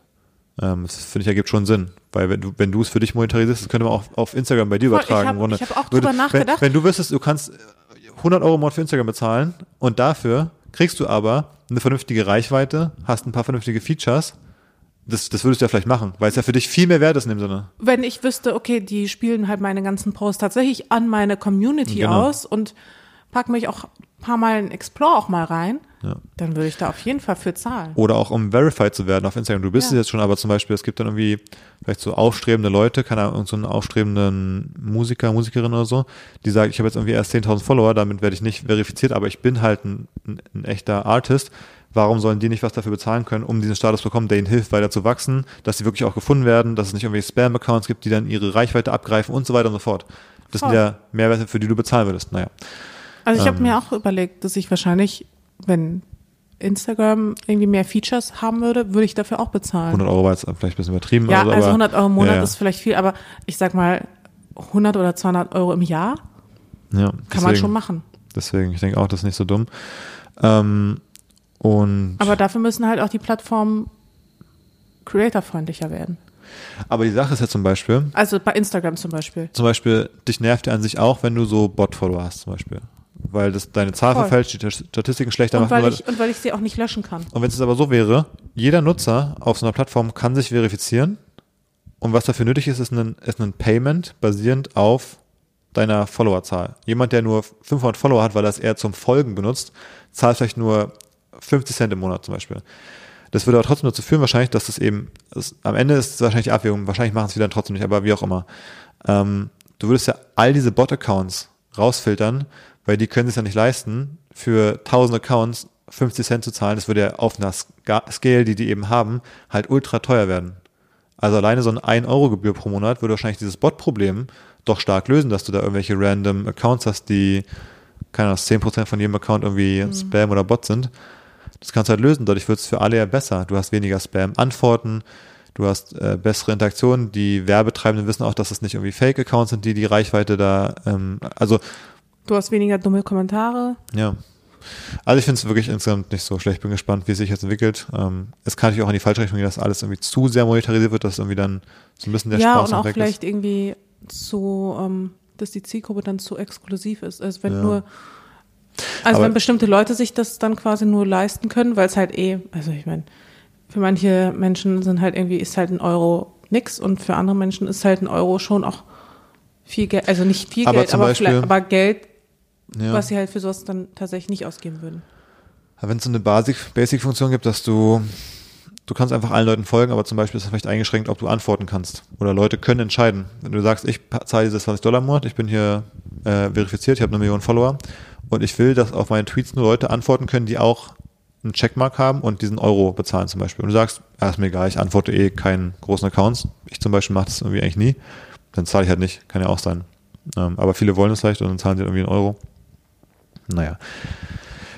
Ähm, das finde ich ergibt schon Sinn. Weil wenn du, wenn du es für dich monetarisierst, das könnte man auch auf Instagram bei dir Voll, ich übertragen. hab- auch drüber nachgedacht. Wenn, wenn du wüsstest, du kannst 100 Euro im Monat für Instagram bezahlen und dafür kriegst du aber eine vernünftige Reichweite, hast ein paar vernünftige Features, das, das würdest du ja vielleicht machen, weil es ja für dich viel mehr wert ist in dem Sinne. Wenn ich wüsste, okay, die spielen halt meine ganzen Posts tatsächlich an meine Community Genau. aus und packen mich auch ein paar Mal in Explore auch mal rein, Ja. dann würde ich da auf jeden Fall für zahlen. Oder auch um verified zu werden auf Instagram. Du bist Ja. es jetzt schon, aber zum Beispiel, es gibt dann irgendwie vielleicht so aufstrebende Leute, keine Ahnung, so einen aufstrebenden Musiker, Musikerin oder so, die sagen, ich habe jetzt irgendwie erst 10.000 Follower, damit werde ich nicht verifiziert, aber ich bin halt ein, ein, ein echter Artist. Warum sollen die nicht was dafür bezahlen können, um diesen Status zu bekommen, der ihnen hilft, weiter zu wachsen, dass sie wirklich auch gefunden werden, dass es nicht irgendwie Spam-Accounts gibt, die dann ihre Reichweite abgreifen und so weiter und so fort. Das Voll. sind ja Mehrwerte, für die du bezahlen würdest. Naja. Also ich habe Ähm. mir auch überlegt, dass ich wahrscheinlich, wenn Instagram irgendwie mehr Features haben würde, würde ich dafür auch bezahlen. 100 Euro war jetzt vielleicht ein bisschen übertrieben. ja, also, also aber- 100 Euro im Monat ja, ist vielleicht viel, aber ich sag mal 100 oder 200 Euro im Jahr ja, kann man schon machen. Deswegen, ich denke auch, das ist nicht so dumm. Ähm, und Aber dafür müssen halt auch die Plattformen creatorfreundlicher werden. aber die Sache ist ja zum Beispiel, Also bei Instagram zum Beispiel. zum Beispiel, dich nervt ja an sich auch, wenn du so Bot-Follower hast, zum Beispiel. Weil das deine Zahl Voll. verfälscht, die Statistiken schlechter Und weil, ich, und weil ich sie auch nicht löschen kann. Und wenn es aber so wäre, jeder Nutzer auf so einer Plattform kann sich verifizieren und was dafür nötig ist, ist ein, ist ein Payment basierend auf deiner Followerzahl. Jemand, der nur 500 Follower hat, weil er es eher zum Folgen benutzt, zahlt vielleicht nur 50 Cent im Monat zum Beispiel. Das würde aber trotzdem dazu führen, wahrscheinlich, dass das eben, das, am Ende ist es wahrscheinlich die Abwägung, wahrscheinlich machen es wieder trotzdem nicht, aber wie auch immer. Ähm, du würdest ja all diese Bot-Accounts rausfiltern, weil die können es ja nicht leisten, für 1000 Accounts 50 Cent zu zahlen. Das würde ja auf einer Scale, die die eben haben, halt ultra teuer werden. Also alleine so eine 1-Euro-Gebühr pro Monat würde wahrscheinlich dieses Bot-Problem doch stark lösen, dass du da irgendwelche random Accounts hast, die, keine Ahnung, 10% von jedem Account irgendwie Spam oder Bot sind. Das kannst du halt lösen. Dadurch wird es für alle ja besser. Du hast weniger Spam-Antworten, du hast äh, bessere Interaktionen. Die Werbetreibenden wissen auch, dass es nicht irgendwie Fake-Accounts sind, die die Reichweite da, ähm, also Du hast weniger dumme Kommentare. ja. Also ich finde es wirklich insgesamt nicht so schlecht. Bin gespannt, wie es sich jetzt entwickelt. Ähm, es kann natürlich auch in die falsche Richtung gehen, dass alles irgendwie zu sehr monetarisiert wird, dass irgendwie dann so ein bisschen der ja, Spaß und auch weg vielleicht ist. irgendwie zu, ähm, dass die Zielgruppe dann zu exklusiv ist. Also wenn Ja. nur, also Aber- wenn bestimmte Leute sich das dann quasi nur leisten können, weil es halt eh, also ich meine, für manche Menschen sind halt irgendwie, ist halt ein Euro nix und für andere Menschen ist halt ein Euro schon auch viel Geld, also nicht viel Aber Geld, aber, Beispiel- vielleicht, aber Geld, Ja. was sie halt für sowas dann tatsächlich nicht ausgeben würden. Wenn es so eine Basic- Basic-Funktion gibt, dass du, du kannst einfach allen Leuten folgen, aber zum Beispiel ist es vielleicht eingeschränkt, ob du antworten kannst. Oder Leute können entscheiden. Wenn du sagst, ich zahle diese 20 Dollar im Monat, ich bin hier äh, verifiziert, ich habe eine Million Follower und ich will, dass auf meine Tweets nur Leute antworten können, die auch einen Checkmark haben und diesen Euro bezahlen zum Beispiel. Und du sagst, ja, ist mir egal, ich antworte eh keinen großen Accounts. Ich zum Beispiel mache das irgendwie eigentlich nie. Dann zahle ich halt nicht, kann ja auch sein. Ähm, aber viele wollen es vielleicht und dann zahlen sie irgendwie einen Euro. Naja.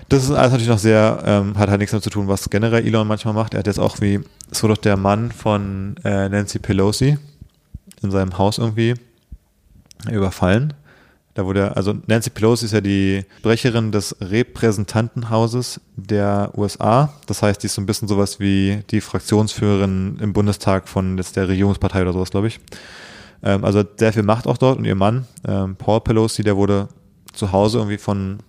Das ist alles natürlich noch sehr, ähm, hat halt nichts damit zu tun, was generell Elon manchmal macht. Er hat jetzt auch wie, es wurde doch der Mann von äh, Nancy Pelosi in seinem Haus irgendwie überfallen. Da wurde, also Nancy Pelosi ist ja die Sprecherin des Repräsentantenhauses der USA. Das heißt, die ist so ein bisschen sowas wie die Fraktionsführerin im Bundestag von jetzt der Regierungspartei oder sowas, glaube ich. Ähm, also hat sehr viel Macht auch dort und ihr Mann, ähm, Paul Pelosi, der wurde zu Hause irgendwie von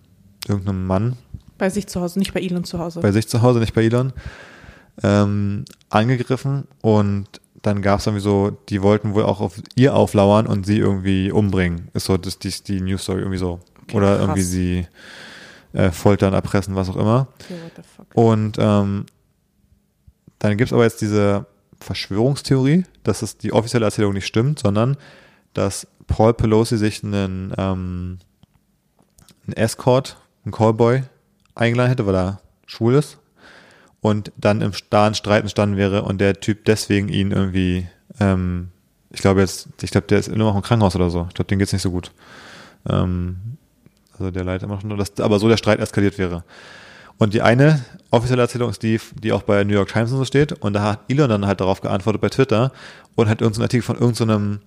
irgendeinem Mann Bei sich zu Hause, nicht bei Elon zu Hause. bei sich zu Hause, nicht bei Elon, ähm, angegriffen und dann gab es irgendwie so, die wollten wohl auch auf ihr auflauern und sie irgendwie umbringen. Ist so das, die, die News Story irgendwie so. Oder krass. irgendwie sie äh, foltern, erpressen, was auch immer. Okay, what the fuck. Und ähm, dann gibt es aber jetzt diese Verschwörungstheorie, dass es die offizielle Erzählung nicht stimmt, sondern dass Paul Pelosi sich einen, ähm, einen Escort, einen Callboy eingeladen hätte, weil er schwul ist und dann im ein Streit entstanden wäre und der Typ deswegen ihn irgendwie, ähm, ich glaube jetzt, ich glaube, der ist immer noch im Krankenhaus oder so. Ich glaube, dem geht's nicht so gut. Ähm, also der leidet immer noch, dass aber so der Streit eskaliert wäre. Und die eine offizielle Erzählung ist die, die auch bei New York Times und so steht. Und da hat Elon dann halt darauf geantwortet bei Twitter und hat irgendeinen Artikel von irgendeinem,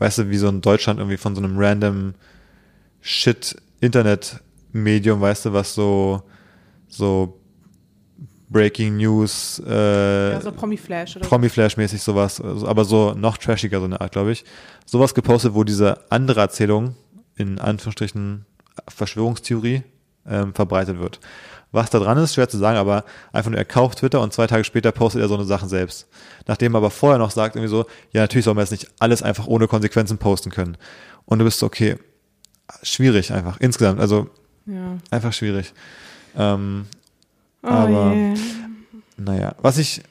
weißt du, wie so in Deutschland irgendwie von so einem random Shit Internet-Medium, weißt du, was so, so Breaking News, äh, Ja, so Promi-Flash oder Promi-Flash-mäßig sowas, also, aber so noch trashiger, so eine Art, glaube ich. Sowas gepostet, wo diese andere Erzählung, in Anführungsstrichen Verschwörungstheorie, ähm, verbreitet wird. Was da dran ist, schwer zu sagen, aber einfach nur er kauft Twitter und zwei Tage später postet er so eine Sachen selbst. Nachdem er aber vorher noch sagt, irgendwie so, ja, natürlich soll man jetzt nicht alles einfach ohne Konsequenzen posten können. Und du bist so, okay, schwierig einfach, insgesamt, also so. Ja. einfach schwierig. Ähm, Oh Aber- je. naja, was ich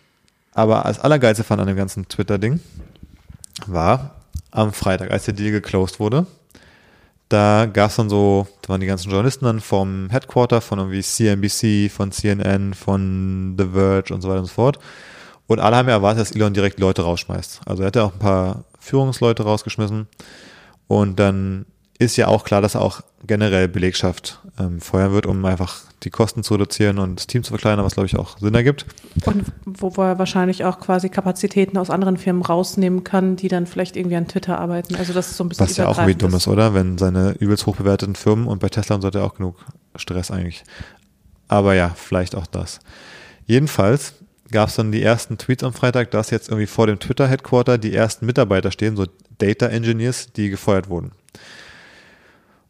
aber als allergeilste fand an dem ganzen Twitter-Ding, war am Freitag, als der Deal geclosed wurde. Da gab es dann so, da waren die ganzen Journalisten dann vom Headquarter, von irgendwie CNBC, von CNN, von The Verge und so weiter und so fort. Und alle haben ja erwartet, dass Elon direkt Leute rausschmeißt. Also er hat ja auch ein paar Führungsleute rausgeschmissen. Und dann ist ja auch klar, dass er auch generell Belegschaft ähm, feuern wird, um einfach die Kosten zu reduzieren und das Team zu verkleinern, was glaube ich auch Sinn ergibt. Und wo er wahrscheinlich auch quasi Kapazitäten aus anderen Firmen rausnehmen kann, die dann vielleicht irgendwie an Twitter arbeiten. Also das ist so ein bisschen Was ja auch irgendwie dumm ist, oder? Wenn seine übelst hochbewerteten Firmen und bei Tesla und so hat er auch genug Stress eigentlich. Aber ja, vielleicht auch das. Jedenfalls gab es dann die ersten Tweets am Freitag, dass jetzt irgendwie vor dem Twitter-Headquarter die ersten Mitarbeiter stehen, so Data Engineers, die gefeuert wurden.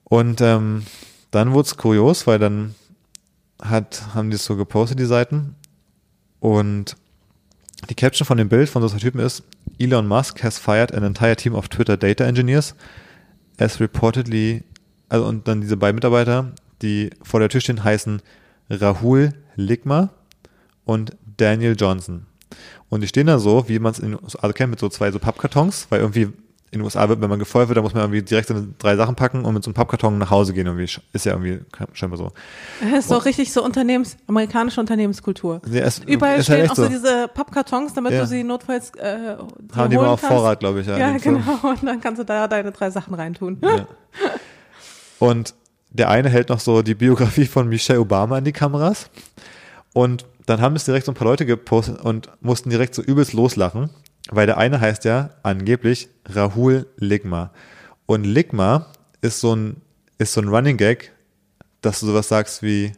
Und ähm, dann wurde es kurios, weil dann hat, haben die es so gepostet, die Seiten. Und die Caption von dem Bild von so einem Typen ist, Elon Musk has fired an entire team of Twitter data engineers as reportedly, also und dann diese beiden Mitarbeiter, die vor der Tür stehen, heißen Rahul Ligma und Daniel Johnson. Und die stehen da so, wie man es in den USA kennt, mit so zwei so Pappkartons, weil irgendwie in den USA wird, wenn man gefeuert wird, da muss man irgendwie direkt seine drei Sachen packen und mit so einem Pappkarton nach Hause gehen. Irgendwie ist ja irgendwie scheinbar so. Das ist so richtig so Unternehmens, amerikanische Unternehmenskultur. Ja, es- Überall halt stehen echt auch so so. diese Pappkartons, damit Ja. du sie notfalls äh, Haben die mal auf kannst. Vorrat, glaube ich. Ja, Ja, Film. genau. Und dann kannst du da deine drei Sachen reintun. Ja. Und der eine hält noch so die Biografie von Michelle Obama in die Kameras. Und dann haben es direkt so ein paar Leute gepostet und mussten direkt so übelst loslachen, weil der eine heißt ja angeblich Rahul Ligma. Und Ligma ist so ein, ist so ein Running Gag, dass du sowas sagst wie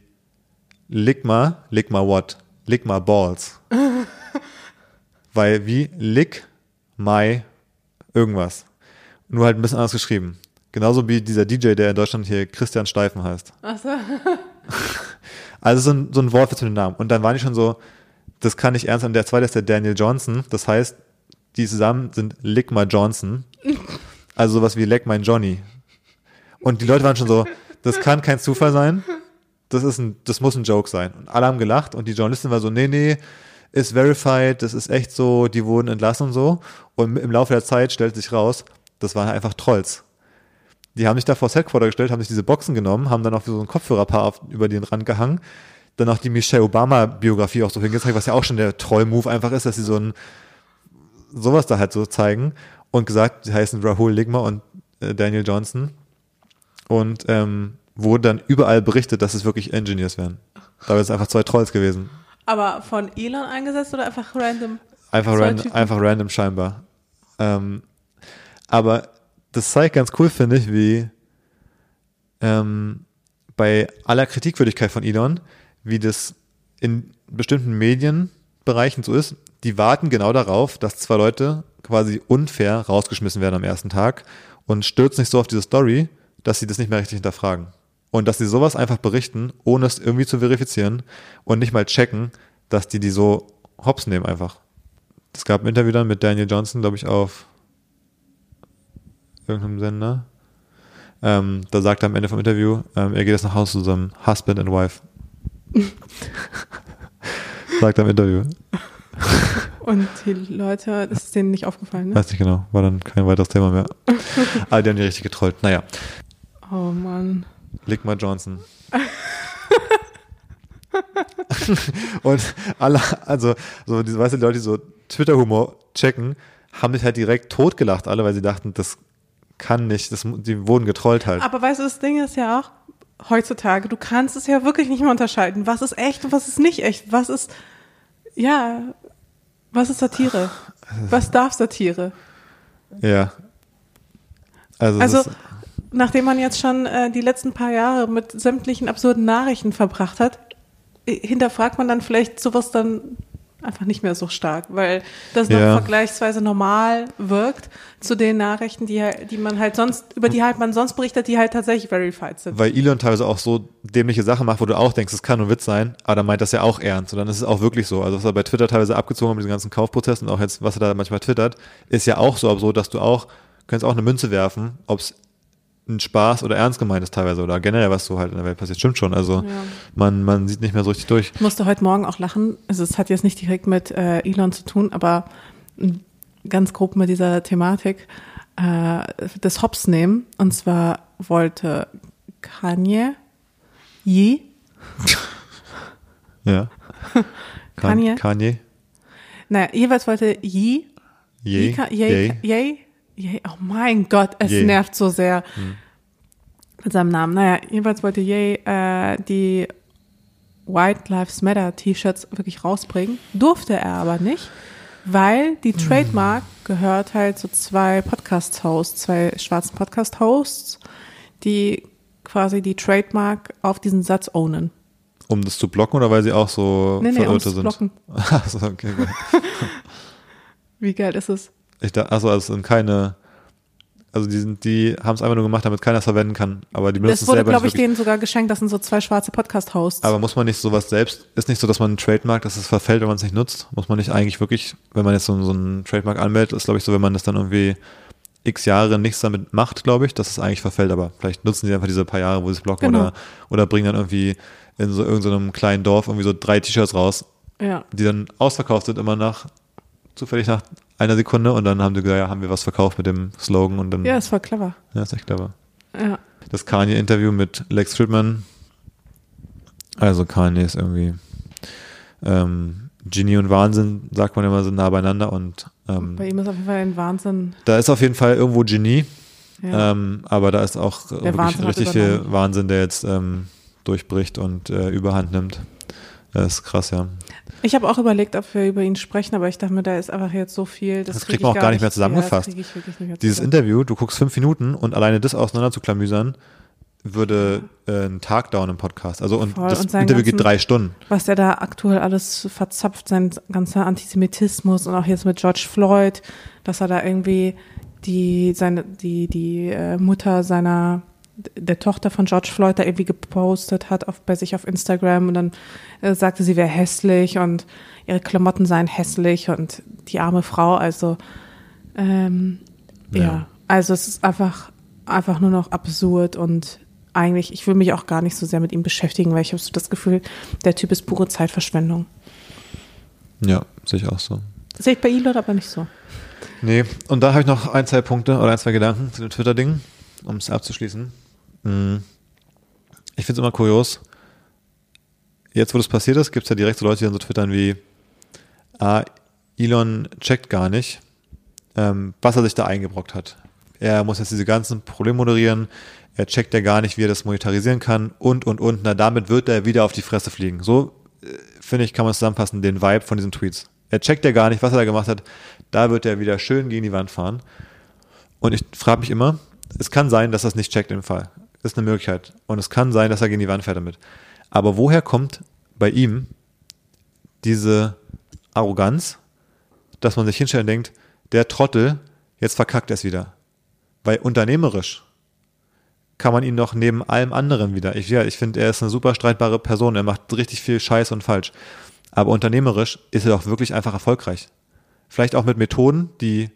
Ligma, Ligma what? Ligma Balls. weil wie Lick my irgendwas. Nur halt ein bisschen anders geschrieben. Genauso wie dieser DJ, der in Deutschland hier Christian Steifen heißt. Ach so. Also so ein, so ein Wort für den Namen. Und dann waren die schon so, das kann nicht ernst sein. Und der zweite ist der Daniel Johnson. Das heißt, die zusammen sind Lickma Johnson. Also sowas wie Leck mein Johnny. Und die Leute waren schon so, das kann kein Zufall sein. Das ist ein, das muss ein Joke sein. Und alle haben gelacht und die Journalistin war so, nee, nee, ist verified, das ist echt so, die wurden entlassen und so. Und im Laufe der Zeit stellt sich raus, das waren einfach Trolls. Die haben sich da vor das Headquarter gestellt, haben sich diese Boxen genommen, haben dann auch so ein Kopfhörerpaar über den Rand gehangen, dann auch die Michelle Obama-Biografie auch so hingezeigt, was ja auch schon der Troll-Move einfach ist, dass sie so ein sowas da halt so zeigen und gesagt, die heißen Rahul Ligma und äh, Daniel Johnson und ähm, wurde dann überall berichtet, dass es wirklich Engineers wären. Dabei ist es einfach zwei Trolls gewesen. Aber von Elon eingesetzt oder einfach random? Einfach, random, einfach random scheinbar. Ähm, aber das zeigt ganz cool, finde ich, wie ähm, bei aller Kritikwürdigkeit von Elon, wie das in bestimmten Medienbereichen so ist, die warten genau darauf, dass zwei Leute quasi unfair rausgeschmissen werden am ersten Tag und stürzen sich so auf diese Story, dass sie das nicht mehr richtig hinterfragen. Und dass sie sowas einfach berichten, ohne es irgendwie zu verifizieren und nicht mal checken, dass die die so hops nehmen einfach. es gab ein Interview dann mit Daniel Johnson, glaube ich, auf irgendeinem Sender. Ähm, da sagt er am Ende vom Interview, ähm, er geht jetzt nach Hause zu seinem Husband and Wife. sagt er im Interview. Und die Leute, das ist denen nicht aufgefallen, ne? Weiß nicht genau, war dann kein weiteres Thema mehr. Aber die haben die richtig getrollt. Naja, Oh Mann. Ligma Johnson. und alle, also, so, diese, weißt du, die Leute, die so Twitter-Humor checken, haben sich halt direkt totgelacht, alle, weil sie dachten, das kann nicht, das, die wurden getrollt halt. Aber weißt du, das Ding ist ja auch, heutzutage, du kannst es ja wirklich nicht mehr unterscheiden. Was ist echt und was ist nicht echt? Was ist, ja, was ist Satire? Was darf Satire? Ja. Also, Also, nachdem man jetzt schon äh, die letzten paar Jahre mit sämtlichen absurden Nachrichten verbracht hat, äh, hinterfragt man dann vielleicht sowas dann einfach nicht mehr so stark, weil das noch Ja. vergleichsweise normal wirkt zu den Nachrichten, die, die man halt sonst, über die halt man sonst berichtet, die halt tatsächlich verified sind. weil Elon teilweise auch so dämliche Sachen macht, wo du auch denkst, das kann nur Witz sein, aber dann meint das ja auch ernst. Und dann ist es auch wirklich so. Also was er bei Twitter teilweise abgezogen hat mit diesem ganzen Kaufprozess und auch jetzt, was er da manchmal twittert, ist ja auch so absurd, dass du auch, könntest auch eine Münze werfen, ob es ein Spaß oder ernst gemeint ist teilweise oder generell, was so halt in der Welt passiert. Stimmt schon. Also man, man sieht nicht mehr so richtig durch. Ich musste heute Morgen auch lachen. Also es hat jetzt nicht direkt mit äh, Elon zu tun, aber ganz grob mit dieser Thematik äh, des Hops nehmen. Und zwar wollte Kanye Yi, Ja. Kanye? Kanye. naja, jeweils wollte Yi, Ye. Yi, Ka- Ye, Ye, Ye, oh mein Gott, es Ye. nervt so sehr mit seinem Namen. Naja, jeweils wollte Ye äh, die White Lives Matter T-Shirts wirklich rausbringen, durfte er aber nicht, weil die Trademark gehört halt zu zwei Podcast-Hosts, zwei schwarzen Podcast-Hosts, die quasi die Trademark auf diesen Satz ownen. Um das zu blocken oder weil sie auch so Nee, nee, Verirrte ums sind? Blocken. Achso, okay. Wie geil ist es? Ich da, also, es sind keine, also die sind, die haben es einfach nur gemacht, damit keiner es verwenden kann. Aber die benutzen Das es wurde, selber glaube nicht ich, denen sogar geschenkt. Das sind so zwei schwarze Podcast-Hosts. Aber muss man nicht sowas selbst, ist nicht so, dass man ein Trademark, dass es verfällt, wenn man es nicht nutzt? Muss man nicht eigentlich wirklich, wenn man jetzt so, so ein Trademark anmeldet, ist glaube ich so, wenn man das dann irgendwie x Jahre nichts damit macht, glaube ich, dass es eigentlich verfällt. Aber vielleicht nutzen sie einfach diese paar Jahre, wo sie es blocken Genau. oder, oder bringen dann irgendwie in so irgendeinem kleinen Dorf irgendwie so drei T-Shirts raus, ja. die dann ausverkauft sind, immer nach, zufällig nach einer Sekunde und dann haben sie gesagt, ja, haben wir was verkauft mit dem Slogan und dann, ja, ist voll clever. ja ist echt clever. Ja. Das Kanye-Interview mit Lex Fridman. Also Kanye ist irgendwie ähm, Genie und Wahnsinn, sagt man immer so nah beieinander und ähm, Bei ihm ist auf jeden Fall ein Wahnsinn. da ist auf jeden Fall irgendwo Genie, Ja. ähm, aber da ist auch äh, wirklich Wahnsinn richtig viel. Wahnsinn, der jetzt ähm, durchbricht und äh, Überhand nimmt. Das ist krass, ja. Ich habe auch überlegt, ob wir über ihn sprechen, aber ich dachte mir, da ist einfach jetzt so viel. Das, Das krieg kriegt man ich auch gar nicht mehr zusammengefasst. Ja, krieg nicht mehr Dieses zusammen. Interview, du guckst fünf Minuten und alleine das auseinander zu klamüsern, würde äh, einen Tag dauern im Podcast. Also und Voll. das Und Interview geht ganzen- drei Stunden. Was der da aktuell alles verzapft, sein ganzer Antisemitismus und auch jetzt mit George Floyd, dass er da irgendwie die, seine, die, die äh, Mutter seiner, der Tochter von George Floyd da irgendwie gepostet hat auf, bei sich auf Instagram und dann äh, sagte, sie wäre hässlich und ihre Klamotten seien hässlich und die arme Frau, also ähm, ja. Ja. also es ist einfach, einfach nur noch absurd und eigentlich, ich will mich auch gar nicht so sehr mit ihm beschäftigen, weil ich habe so das Gefühl, der Typ ist pure Zeitverschwendung. Ja, sehe ich auch so. Sehe ich bei Elon aber nicht so. Nee, und da habe ich noch ein, zwei Punkte oder ein, zwei Gedanken zu dem Twitter-Ding, um es abzuschließen. Mm. Ich finde es immer kurios. Jetzt, wo das passiert ist, gibt es ja direkt so Leute, die dann so twittern wie, ah, Elon checkt gar nicht, ähm, was er sich da eingebrockt hat. Er muss jetzt diese ganzen Probleme moderieren, er checkt ja gar nicht, wie er das monetarisieren kann und, und, und. Na, damit wird er wieder auf die Fresse fliegen. So, äh, finde ich, kann man zusammenfassen, den Vibe von diesen Tweets. Er checkt ja gar nicht, was er da gemacht hat. Da wird er wieder schön gegen die Wand fahren. Und ich frage mich immer, es kann sein, dass er es nicht checkt im Fall. Ist eine Möglichkeit. Und es kann sein, dass er gegen die Wand fährt damit. Aber woher kommt bei ihm diese Arroganz, dass man sich hinstellt und denkt, der Trottel, jetzt verkackt er es wieder. Weil unternehmerisch kann man ihn doch neben allem anderen wieder. Ich, ja, ich finde, er ist eine super streitbare Person. Er macht richtig viel Scheiß und falsch. Aber unternehmerisch ist er doch wirklich einfach erfolgreich. vielleicht auch mit Methoden, die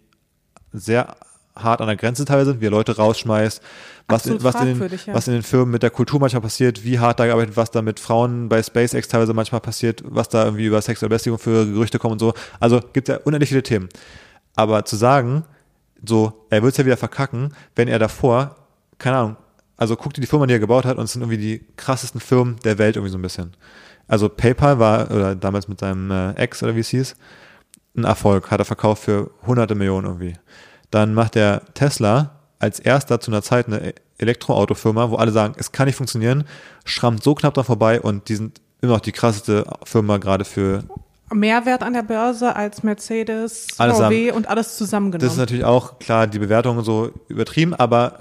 sehr hart an der Grenze teilweise sind, wie er Leute rausschmeißt, was, in, was, in den, ja. was in den Firmen mit der Kultur manchmal passiert, wie hart da gearbeitet, was da mit Frauen bei SpaceX teilweise manchmal passiert, was da irgendwie über sexuelle Belästigung für Gerüchte kommen und so. Also gibt ja unendlich viele Themen. Aber zu sagen, so, er wird es ja wieder verkacken, wenn er davor, keine Ahnung, also guck dir die Firma, die er gebaut hat und es sind irgendwie die krassesten Firmen der Welt irgendwie so ein bisschen. Also PayPal war, oder damals mit seinem äh, Ex oder wie es hieß, ein Erfolg, hat er verkauft für hunderte Millionen irgendwie. Dann macht er Tesla als erster zu einer Zeit eine Elektroautofirma, wo alle sagen, es kann nicht funktionieren, schrammt so knapp dran vorbei und die sind immer noch die krasseste Firma gerade für Mehrwert an der Börse als Mercedes, Alles VW und alles zusammengenommen. Das ist natürlich auch klar, die Bewertungen so übertrieben, aber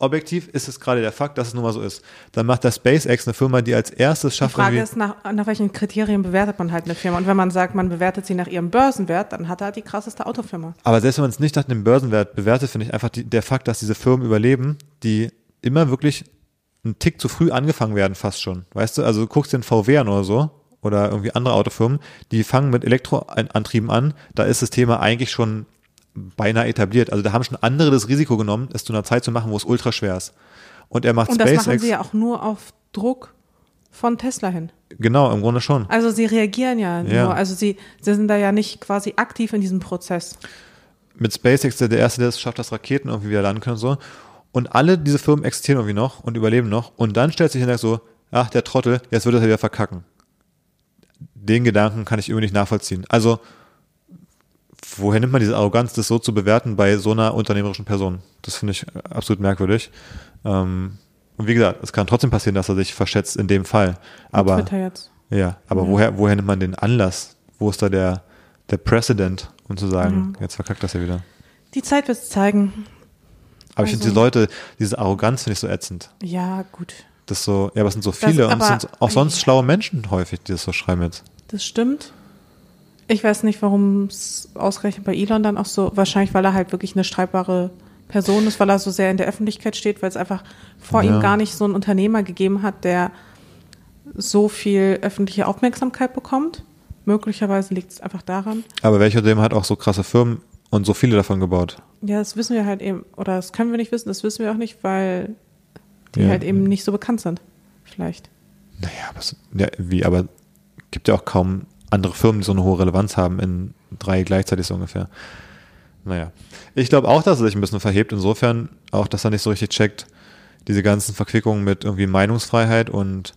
objektiv ist es gerade der Fakt, dass es nun mal so ist. Dann macht der SpaceX eine Firma, die als erstes Die schafft, Frage irgendwie- ist, nach, nach welchen Kriterien bewertet man halt eine Firma? Und wenn man sagt, man bewertet sie nach ihrem Börsenwert, dann hat er die krasseste Autofirma. aber selbst wenn man es nicht nach dem Börsenwert bewertet, finde ich einfach die, der Fakt, dass diese Firmen überleben, die immer wirklich einen Tick zu früh angefangen werden, fast schon. Weißt du, also du guckst den VW an oder so, oder irgendwie andere Autofirmen, die fangen mit Elektroantrieben an, da ist das Thema eigentlich schon beinahe etabliert. Also da haben schon andere das Risiko genommen, es zu einer Zeit zu machen, wo es ultra schwer ist. Und er macht Und das SpaceX. machen sie ja auch nur auf Druck von Tesla hin. Genau, im Grunde schon. Also sie reagieren ja, Ja. nur, also sie, sie sind da ja nicht quasi aktiv in diesem Prozess. Mit SpaceX der, der erste, der es schafft, dass Raketen irgendwie wieder landen können und so. Und alle diese Firmen existieren irgendwie noch und überleben noch. Und dann stellt sich hinterher so, ach, der Trottel, jetzt wird er wieder verkacken. Den Gedanken kann ich irgendwie nicht nachvollziehen. Also, woher nimmt man diese Arroganz, das so zu bewerten bei so einer unternehmerischen Person? Das finde ich absolut merkwürdig. Ähm, und wie gesagt, es kann trotzdem passieren, dass er sich verschätzt in dem Fall. Aber, Twitter jetzt. ja, aber woher, woher nimmt man den Anlass? Wo ist da der, der Precedent, um zu sagen, jetzt verkackt das ja wieder? Die Zeit wird es zeigen. Aber ich finde Also- die Leute, diese Arroganz finde ich so ätzend. Ja, gut. Das so, ja, aber es sind so viele und es sind auch sonst schlaue Menschen häufig, die das so schreiben jetzt. Das stimmt. Ich weiß nicht, warum es ausgerechnet bei Elon dann auch so, wahrscheinlich, weil er halt wirklich eine streitbare Person ist, weil er so sehr in der Öffentlichkeit steht, weil es einfach vor Ja. ihm gar nicht so einen Unternehmer gegeben hat, der so viel öffentliche Aufmerksamkeit bekommt. Möglicherweise liegt es einfach daran. Aber welcher dem hat auch so krasse Firmen und so viele davon gebaut? Ja, das wissen wir halt eben, oder das können wir nicht wissen, das wissen wir auch nicht, weil die Ja. halt eben nicht so bekannt sind. Vielleicht. Naja, aber, es, ja, wie, aber gibt ja auch kaum andere Firmen, die so eine hohe Relevanz haben in drei gleichzeitig so ungefähr. Naja. Ich glaube auch, dass er sich ein bisschen verhebt, insofern auch, dass er nicht so richtig checkt, diese ganzen Verquickungen mit irgendwie Meinungsfreiheit und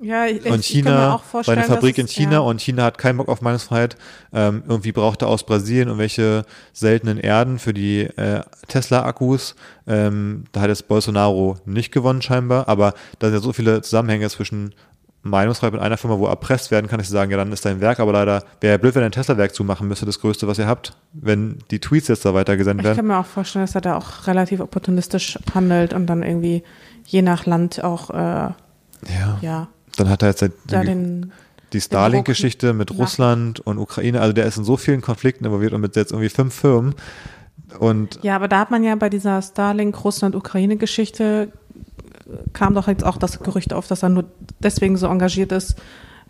Ja, ich, und ich China, seine Fabrik dass in China ja. und China hat keinen Bock auf Meinungsfreiheit. Ähm, irgendwie braucht er aus Brasilien irgendwelche seltenen Erden für die äh, Tesla-Akkus. Ähm, da hat jetzt Bolsonaro nicht gewonnen scheinbar, aber da sind ja so viele Zusammenhänge zwischen Meinungsfreiheit mit einer Firma, wo erpresst werden kann, ich sagen, ja, dann ist dein Werk aber leider, wäre ja blöd, wenn er ein Tesla-Werk zumachen müsste, das größte, was ihr habt, wenn die Tweets jetzt da weitergesendet Ich werden. kann mir auch vorstellen, dass er da auch relativ opportunistisch handelt und dann irgendwie je nach Land auch, äh, Ja. ja, Dann hat er jetzt da den, die Starlink-Geschichte mit Russland und Ukraine, also der ist in so vielen Konflikten involviert und mit jetzt irgendwie fünf Firmen. Und ja, aber da hat man ja bei dieser Starlink-Russland-Ukraine-Geschichte kam doch jetzt auch das Gerücht auf, dass er nur deswegen so engagiert ist,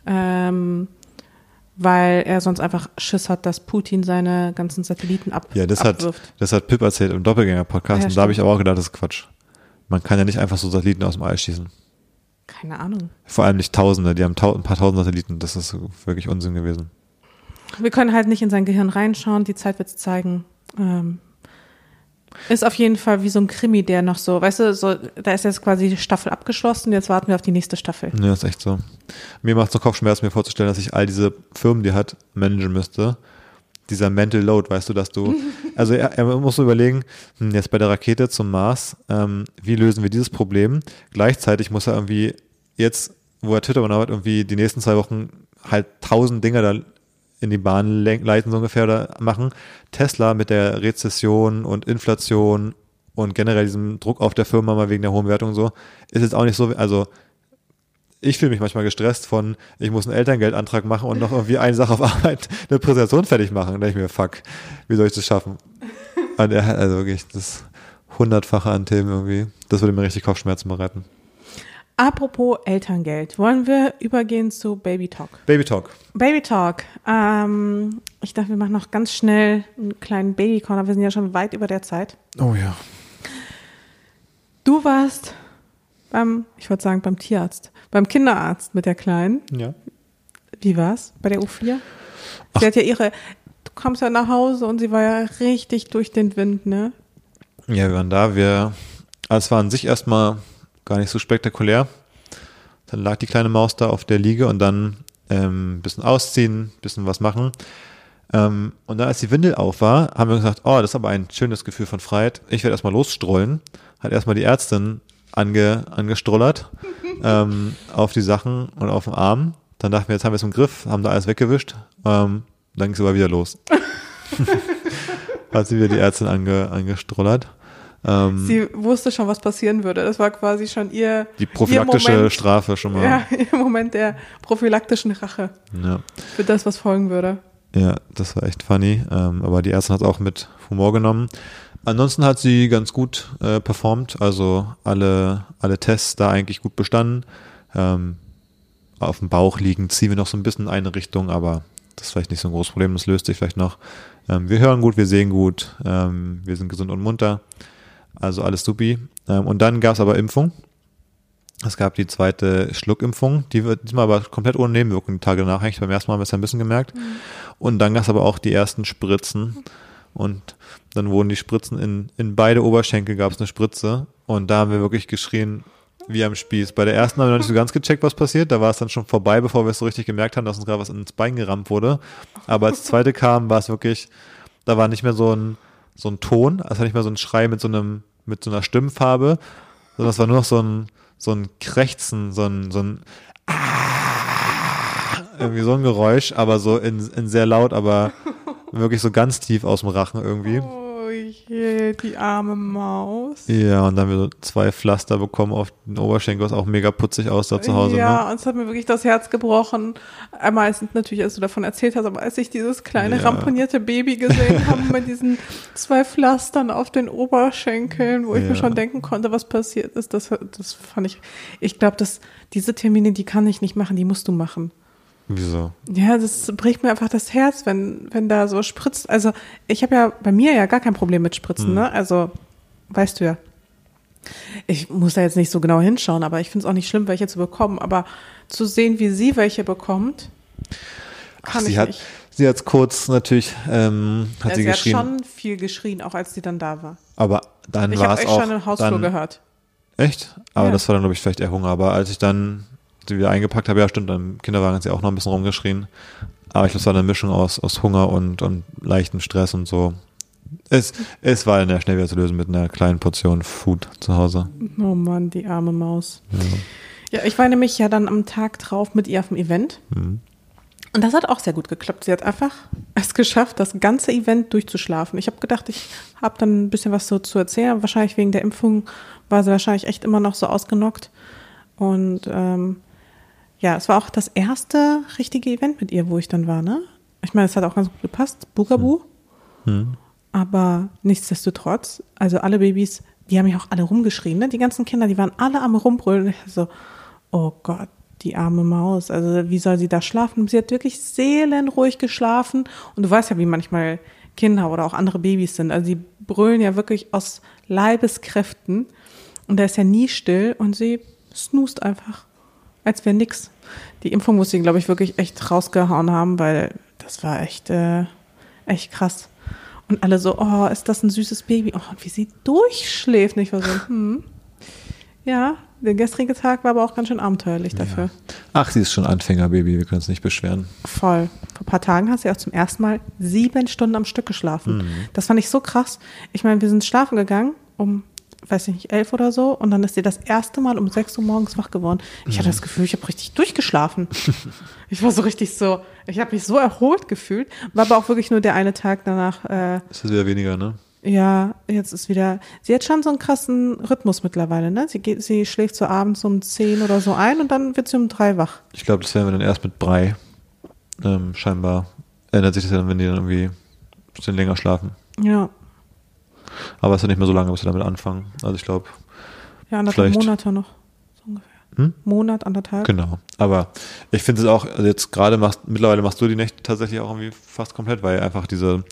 ähm, weil er sonst einfach Schiss hat, dass Putin seine ganzen Satelliten ab, ja, das hat, das hat Pip erzählt im Doppelgänger-Podcast Ja, und da habe ich aber auch gedacht, das ist Quatsch. Man kann ja nicht einfach so Satelliten aus dem All schießen. Keine Ahnung. Vor allem nicht Tausende, die haben ein paar tausend Satelliten, das ist wirklich Unsinn gewesen. Wir können halt nicht in sein Gehirn reinschauen, die Zeit wird es zeigen. Ähm, ist auf jeden Fall wie so ein Krimi, der noch so, weißt du, so, da ist jetzt quasi die Staffel abgeschlossen, jetzt warten wir auf die nächste Staffel. Ja, ist echt so. Mir macht so Kopfschmerzen, mir vorzustellen, dass ich all diese Firmen, die er hat, managen müsste. Dieser Mental Load, weißt du, dass du, also er, er muss so überlegen, hm, jetzt bei der Rakete zum Mars, ähm, wie lösen wir dieses Problem? Gleichzeitig muss er irgendwie jetzt, wo er Twitter hat, irgendwie die nächsten zwei Wochen halt tausend Dinge da in die Bahn leiten, so ungefähr, oder machen. Tesla mit der Rezession und Inflation und generell diesem Druck auf der Firma mal wegen der hohen Wertung und so, ist jetzt auch nicht so, also ich fühle mich manchmal gestresst von, ich muss einen Elterngeldantrag machen und noch irgendwie eine Sache auf Arbeit, eine Präsentation fertig machen. Da denke ich mir, fuck, wie soll ich das schaffen? Und er hat also wirklich das hundertfache an Themen irgendwie. Das würde mir richtig Kopfschmerzen bereiten. Apropos Elterngeld, wollen wir übergehen zu Baby Talk? Baby Talk. Baby Talk. Ähm, ich dachte, wir machen noch ganz schnell einen kleinen Baby Corner. Wir sind ja schon weit über der Zeit. Oh ja. Du warst beim, ich wollte sagen, beim Tierarzt, beim Kinderarzt mit der Kleinen. Ja. Wie war's bei der U4? Sie hat ja ihre, du kommst ja nach Hause und sie war ja richtig durch den Wind, ne? Ja, wir waren da. Wir, also es war an sich erstmal gar nicht so spektakulär. Dann lag die kleine Maus da auf der Liege und dann ähm, bisschen ausziehen, bisschen was machen. Ähm, und dann, als die Windel auf war, haben wir gesagt, oh, das ist aber ein schönes Gefühl von Freiheit. Ich werde erstmal losstrollen. Hat erstmal die Ärztin ange, angestrollert ähm, auf die Sachen und auf den Arm. Dann dachten wir, jetzt haben wir es im Griff, haben da alles weggewischt. Ähm, dann ging es aber wieder los. Hat sie wieder die Ärztin ange, angestrollert. Ähm, Sie wusste schon, was passieren würde. Das war quasi schon ihr, die prophylaktische ihr Moment, Strafe schon mal. ja, ihr Moment der prophylaktischen Rache Ja. für das, was folgen würde. Ja, das war echt funny. Ähm, aber die Ärztin hat es auch mit Humor genommen. Ansonsten hat sie ganz gut äh, performt, also alle, alle Tests da eigentlich gut bestanden. Ähm, auf dem Bauch liegen ziehen wir noch so ein bisschen in eine Richtung, aber das ist vielleicht nicht so ein großes Problem, das löst sich vielleicht noch. Ähm, wir hören gut, wir sehen gut, ähm, wir sind gesund und munter, also alles supi. Ähm, und dann gab es aber Impfung. Es gab die zweite Schluckimpfung, die wird diesmal aber komplett ohne Nebenwirkungen die Tage danach. Eigentlich beim ersten Mal haben wir es ein bisschen gemerkt. Und dann gab es aber auch die ersten Spritzen. Und dann wurden die Spritzen in, in beide Oberschenkel gab es eine Spritze. Und da haben wir wirklich geschrien, wie am Spieß. Bei der ersten haben wir noch nicht so ganz gecheckt, was passiert. Da war es dann schon vorbei, bevor wir es so richtig gemerkt haben, dass uns gerade was ins Bein gerammt wurde. Aber als zweite kam, war es wirklich, da war nicht mehr so ein, so ein Ton, also nicht mehr so ein Schrei mit so einem, mit so einer Stimmfarbe, sondern es war nur noch so ein, so ein Krächzen, so ein, so ein Ah, irgendwie so ein Geräusch, aber so in, in sehr laut, aber wirklich so ganz tief aus dem Rachen irgendwie. Oh je, die arme Maus. Ja, und dann haben wir so zwei Pflaster bekommen auf den Oberschenkel, was auch mega putzig aussah zu Hause. Ja, Ne? und es hat mir wirklich das Herz gebrochen. Einmal als natürlich, als du davon erzählt hast, aber als ich dieses kleine Ja. ramponierte Baby gesehen habe mit diesen zwei Pflastern auf den Oberschenkeln, wo ich Ja. mir schon denken konnte, was passiert ist, das, das fand ich, ich glaube, dass diese Termine, die kann ich nicht machen, die musst du machen. Wieso? Ja, das bricht mir einfach das Herz, wenn, wenn da so spritzt. Also ich habe ja bei mir ja gar kein Problem mit Spritzen, ne? Also weißt du ja. Ich muss da jetzt nicht so genau hinschauen, aber ich finde es auch nicht schlimm, welche zu bekommen. Aber zu sehen, wie sie welche bekommt, kann sie ich hat, nicht. sie hat kurz natürlich, ähm, hat Ja, sie sie hat geschrien, schon viel geschrien, auch als sie dann da war. aber dann Ich war habe es euch auch schon im Hausflur dann, gehört. Echt? Aber Ja. das war dann, glaube ich, vielleicht eher Hunger. Aber als ich dann sie wieder eingepackt habe, ja stimmt, im Kinderwagen hat sie auch noch ein bisschen rumgeschrien. Aber ich glaube, es war eine Mischung aus, aus Hunger und, und leichtem Stress und so. Es, es war dann ja schnell wieder zu lösen mit einer kleinen Portion Food zu Hause. Oh Mann, die arme Maus. Ja, ich war nämlich ja dann am Tag drauf mit ihr auf dem Event. Mhm. Und das hat auch sehr gut geklappt. Sie hat einfach es geschafft, das ganze Event durchzuschlafen. Ich habe gedacht, ich habe dann ein bisschen was so zu erzählen. Wahrscheinlich wegen der Impfung war sie wahrscheinlich echt immer noch so ausgenockt. Und ähm, ja, es war auch das erste richtige Event mit ihr, wo ich dann war, ne? Ich meine, es hat auch ganz gut gepasst. Bugaboo. Aber nichtsdestotrotz, also alle Babys, die haben ja auch alle rumgeschrien, ne? Die ganzen Kinder, die waren alle am Rumbrüllen. So, oh Gott, die arme Maus. Also wie soll sie da schlafen? Sie hat wirklich seelenruhig geschlafen. Und du weißt ja, wie manchmal Kinder oder auch andere Babys sind. Also die brüllen ja wirklich aus Leibeskräften. Und da ist ja nie still und sie snoost einfach, als wäre nix. Die Impfung muss sie, glaube ich, wirklich echt rausgehauen haben, weil das war echt, äh, echt krass. Und alle so, oh, ist das ein süßes Baby? Oh, und wie sie durchschläft. War so, hm. Ja, der gestrige Tag war aber auch ganz schön abenteuerlich dafür. Ach, sie ist schon Anfängerbaby, wir können uns nicht beschweren. Voll. Vor ein paar Tagen hast du ja auch zum ersten Mal sieben Stunden am Stück geschlafen. Das fand ich so krass. Ich meine, wir sind schlafen gegangen um, weiß ich nicht, elf oder so. Und dann ist sie das erste Mal um sechs Uhr morgens wach geworden. Ich hatte das Gefühl, ich habe richtig durchgeschlafen. ich war so richtig so, ich habe mich so erholt gefühlt. War aber auch wirklich nur der eine Tag danach. Äh, Ist das wieder weniger, ne? ja, jetzt ist wieder. Sie hat schon so einen krassen Rhythmus mittlerweile, ne? Sie geht, sie schläft so abends um zehn oder so ein und dann wird sie um drei wach. Ich glaube, das werden wir dann erst mit Brei. Ähm, scheinbar ändert sich das ja dann, wenn die dann irgendwie ein bisschen länger schlafen. Ja, Aber es ist ja nicht mehr so lange, bis wir damit anfangen. Also ich glaube, ja, anderthalb. Monate noch. So ungefähr. Monat, anderthalb. Genau. Aber ich finde es auch, also jetzt gerade machst, mittlerweile machst du die Nächte tatsächlich auch irgendwie fast komplett, weil einfach diese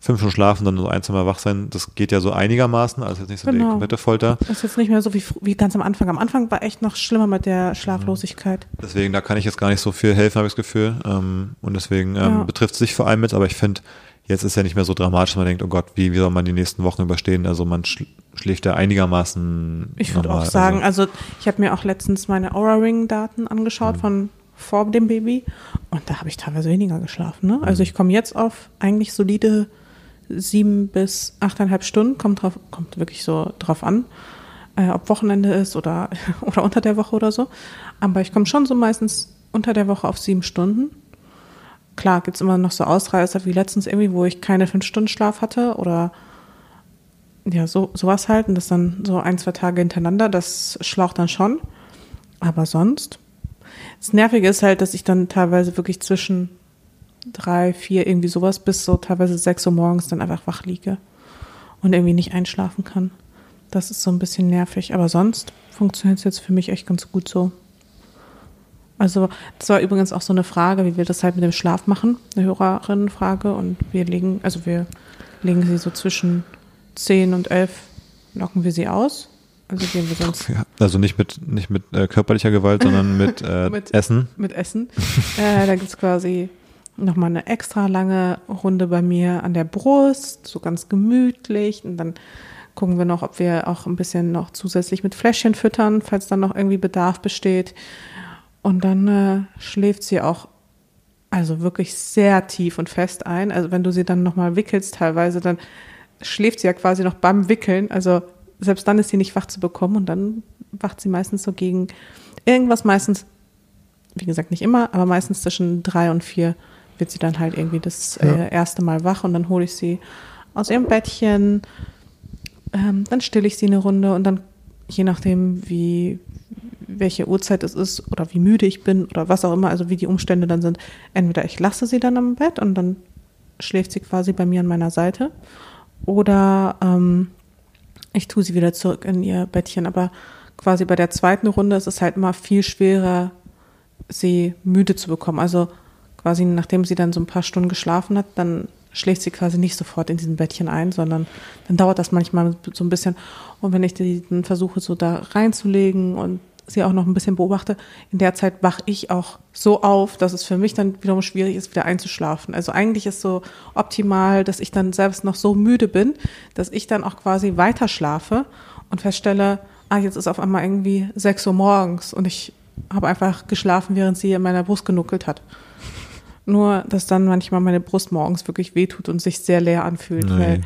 fünf Stunden schlafen, dann so ein, zwei Mal wach sein, das geht ja so einigermaßen, also jetzt nicht so die Genau. komplette Folter. Das ist jetzt nicht mehr so wie, wie ganz am Anfang. Am Anfang war echt noch schlimmer mit der Schlaflosigkeit. Deswegen, da kann ich jetzt gar nicht so viel helfen, habe ich das Gefühl. Ähm, und deswegen ähm, Ja. betrifft es sich vor allem jetzt, aber ich finde, jetzt ist ja nicht mehr so dramatisch, man denkt, oh Gott, wie, wie soll man die nächsten Wochen überstehen? Also man schl schläft ja einigermaßen Ich würde auch sagen, also, ich habe mir auch letztens meine Aura Ring Daten angeschaut Mhm. von vor dem Baby und da habe ich teilweise weniger geschlafen. Ne? Also ich komme jetzt auf eigentlich solide sieben bis achteinhalb Stunden, kommt drauf, kommt wirklich so drauf an, äh, ob Wochenende ist oder oder unter der Woche oder so. Aber ich komme schon so meistens unter der Woche auf sieben Stunden. Klar, gibt's immer noch so Ausreißer wie letztens irgendwie, wo ich keine fünf Stunden Schlaf hatte oder ja, so, sowas halt und das dann so ein, zwei Tage hintereinander, das schlaucht dann schon. Aber sonst. Das Nervige ist halt, dass ich dann teilweise wirklich zwischen drei, vier, irgendwie sowas bis so teilweise sechs Uhr morgens dann einfach wach liege und irgendwie nicht einschlafen kann. Das ist so ein bisschen nervig. Aber sonst funktioniert es jetzt für mich echt ganz gut so. Also, das war übrigens auch so eine Frage, wie wir das halt mit dem Schlaf machen, eine Hörerinnenfrage. Und wir legen, also wir legen sie so zwischen 10 und 11, locken wir sie aus. Also gehen wir sonst Ja, also nicht mit, nicht mit äh, körperlicher Gewalt, sondern mit, äh, Mit- Essen. mit Essen. äh, da gibt's quasi nochmal eine extra lange Runde bei mir an der Brust, so ganz gemütlich. Und dann gucken wir noch, ob wir auch ein bisschen noch zusätzlich mit Fläschchen füttern, falls dann noch irgendwie Bedarf besteht. Und dann äh, schläft sie auch also wirklich sehr tief und fest ein. Also wenn du sie dann nochmal wickelst teilweise, dann schläft sie ja quasi noch beim Wickeln. Also selbst dann ist sie nicht wach zu bekommen und dann wacht sie meistens so gegen irgendwas meistens, wie gesagt nicht immer, aber meistens zwischen drei und vier wird sie dann halt irgendwie das äh, erste Mal wach und dann hole ich sie aus ihrem Bettchen, ähm, dann stille ich sie eine Runde und dann je nachdem wie welche Uhrzeit es ist oder wie müde ich bin oder was auch immer, also wie die Umstände dann sind, entweder ich lasse sie dann am Bett und dann schläft sie quasi bei mir an meiner Seite oder ähm, ich tue sie wieder zurück in ihr Bettchen. Aber quasi bei der zweiten Runde ist es halt immer viel schwerer, sie müde zu bekommen. Also quasi nachdem sie dann so ein paar Stunden geschlafen hat, dann schläft sie quasi nicht sofort in diesem Bettchen ein, sondern dann dauert das manchmal so ein bisschen. Und wenn ich die dann versuche, so da reinzulegen und sie auch noch ein bisschen beobachte, in der Zeit wach ich auch so auf, dass es für mich dann wiederum schwierig ist, wieder einzuschlafen. Also eigentlich ist so optimal, dass ich dann selbst noch so müde bin, dass ich dann auch quasi weiter schlafe und feststelle, ah, jetzt ist auf einmal irgendwie 6 Uhr morgens und ich habe einfach geschlafen, während sie in meiner Brust genuckelt hat. Nur, dass dann manchmal meine Brust morgens wirklich wehtut und sich sehr leer anfühlt, Nein. weil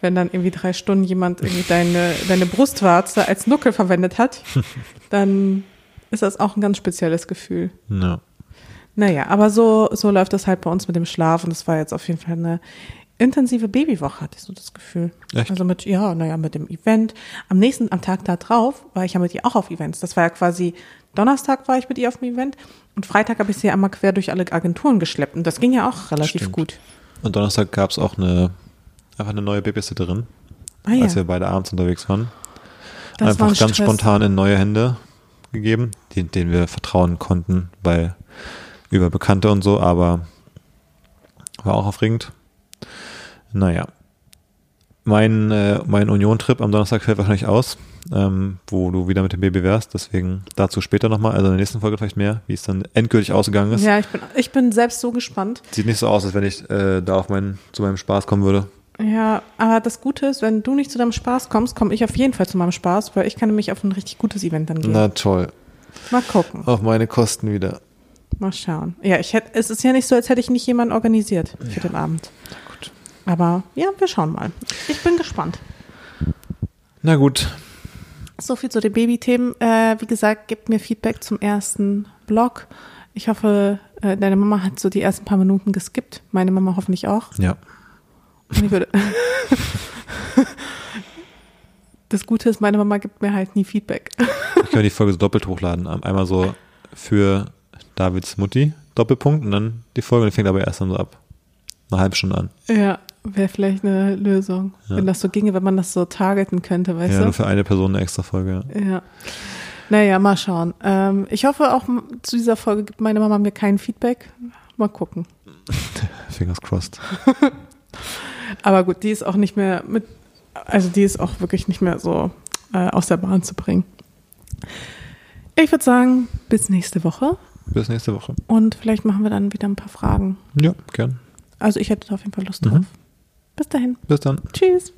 wenn dann irgendwie drei Stunden jemand irgendwie deine, deine Brustwarze als Nuckel verwendet hat, dann ist das auch ein ganz spezielles Gefühl. Ja. Naja, aber so, so läuft das halt bei uns mit dem Schlaf und es war jetzt auf jeden Fall eine intensive Babywoche, hatte ich so das Gefühl. Echt? Also mit, ja, naja, mit dem Event. Am nächsten, am Tag da drauf war ich ja mit ihr auch auf Events. Das war ja quasi, Donnerstag war ich mit ihr auf dem Event und Freitag habe ich sie ja einmal quer durch alle Agenturen geschleppt und das ging ja auch relativ Stimmt. gut. Und Donnerstag gab es auch eine, einfach eine neue Babysitterin, Ah ja, als wir beide abends unterwegs waren. das war einfach ein ganz Stress. spontan in neue Hände gegeben, die, denen wir vertrauen konnten, weil über Bekannte und so, aber war auch aufregend. Naja. Mein, äh, mein Union-Trip am Donnerstag fällt wahrscheinlich aus, ähm, wo du wieder mit dem Baby wärst, deswegen dazu später nochmal, also in der nächsten Folge vielleicht mehr, wie es dann endgültig ausgegangen ist. Ja, ich bin, ich bin selbst so gespannt. Sieht nicht so aus, als wenn ich äh, da auf meinen, zu meinem Spaß kommen würde. Ja, aber das Gute ist, wenn du nicht zu deinem Spaß kommst, komme ich auf jeden Fall zu meinem Spaß, weil ich kann nämlich auf ein richtig gutes Event dann gehen. Na toll. Mal gucken, Auf meine Kosten wieder. mal schauen. Ja, ich hätte, es ist ja nicht so, als hätte ich nicht jemanden organisiert für den Abend. Gut. Aber ja, wir schauen mal. Ich bin gespannt. Na gut. So viel zu den Babythemen. Äh, wie gesagt, gebt mir Feedback zum ersten Blog. Ich hoffe, äh, deine Mama hat so die ersten paar Minuten geskippt. Meine Mama hoffentlich auch. Ja. Und ich würde. das Gute ist, meine Mama gibt mir halt nie Feedback. Ich kann die Folge so doppelt hochladen. Einmal so für Davids Mutti, Doppelpunkt, und dann die Folge, die fängt aber erst dann so ab. Eine halbe Stunde an. Ja, wäre vielleicht eine Lösung. Ja. Wenn das so ginge, wenn man das so targeten könnte, weißt ja, du? nur für eine Person eine extra Folge. Ja. Ja. Naja, mal schauen. Ähm, ich hoffe auch zu dieser Folge gibt meine Mama mir kein Feedback. Mal gucken. Fingers crossed. Aber gut, die ist auch nicht mehr mit, also die ist auch wirklich nicht mehr so äh, aus der Bahn zu bringen. Ich würde sagen, bis nächste Woche Bis nächste Woche. und vielleicht machen wir dann wieder ein paar Fragen. Ja, gern. Also ich hätte da auf jeden Fall Lust Mhm. drauf. Bis dahin. Bis dann. Tschüss.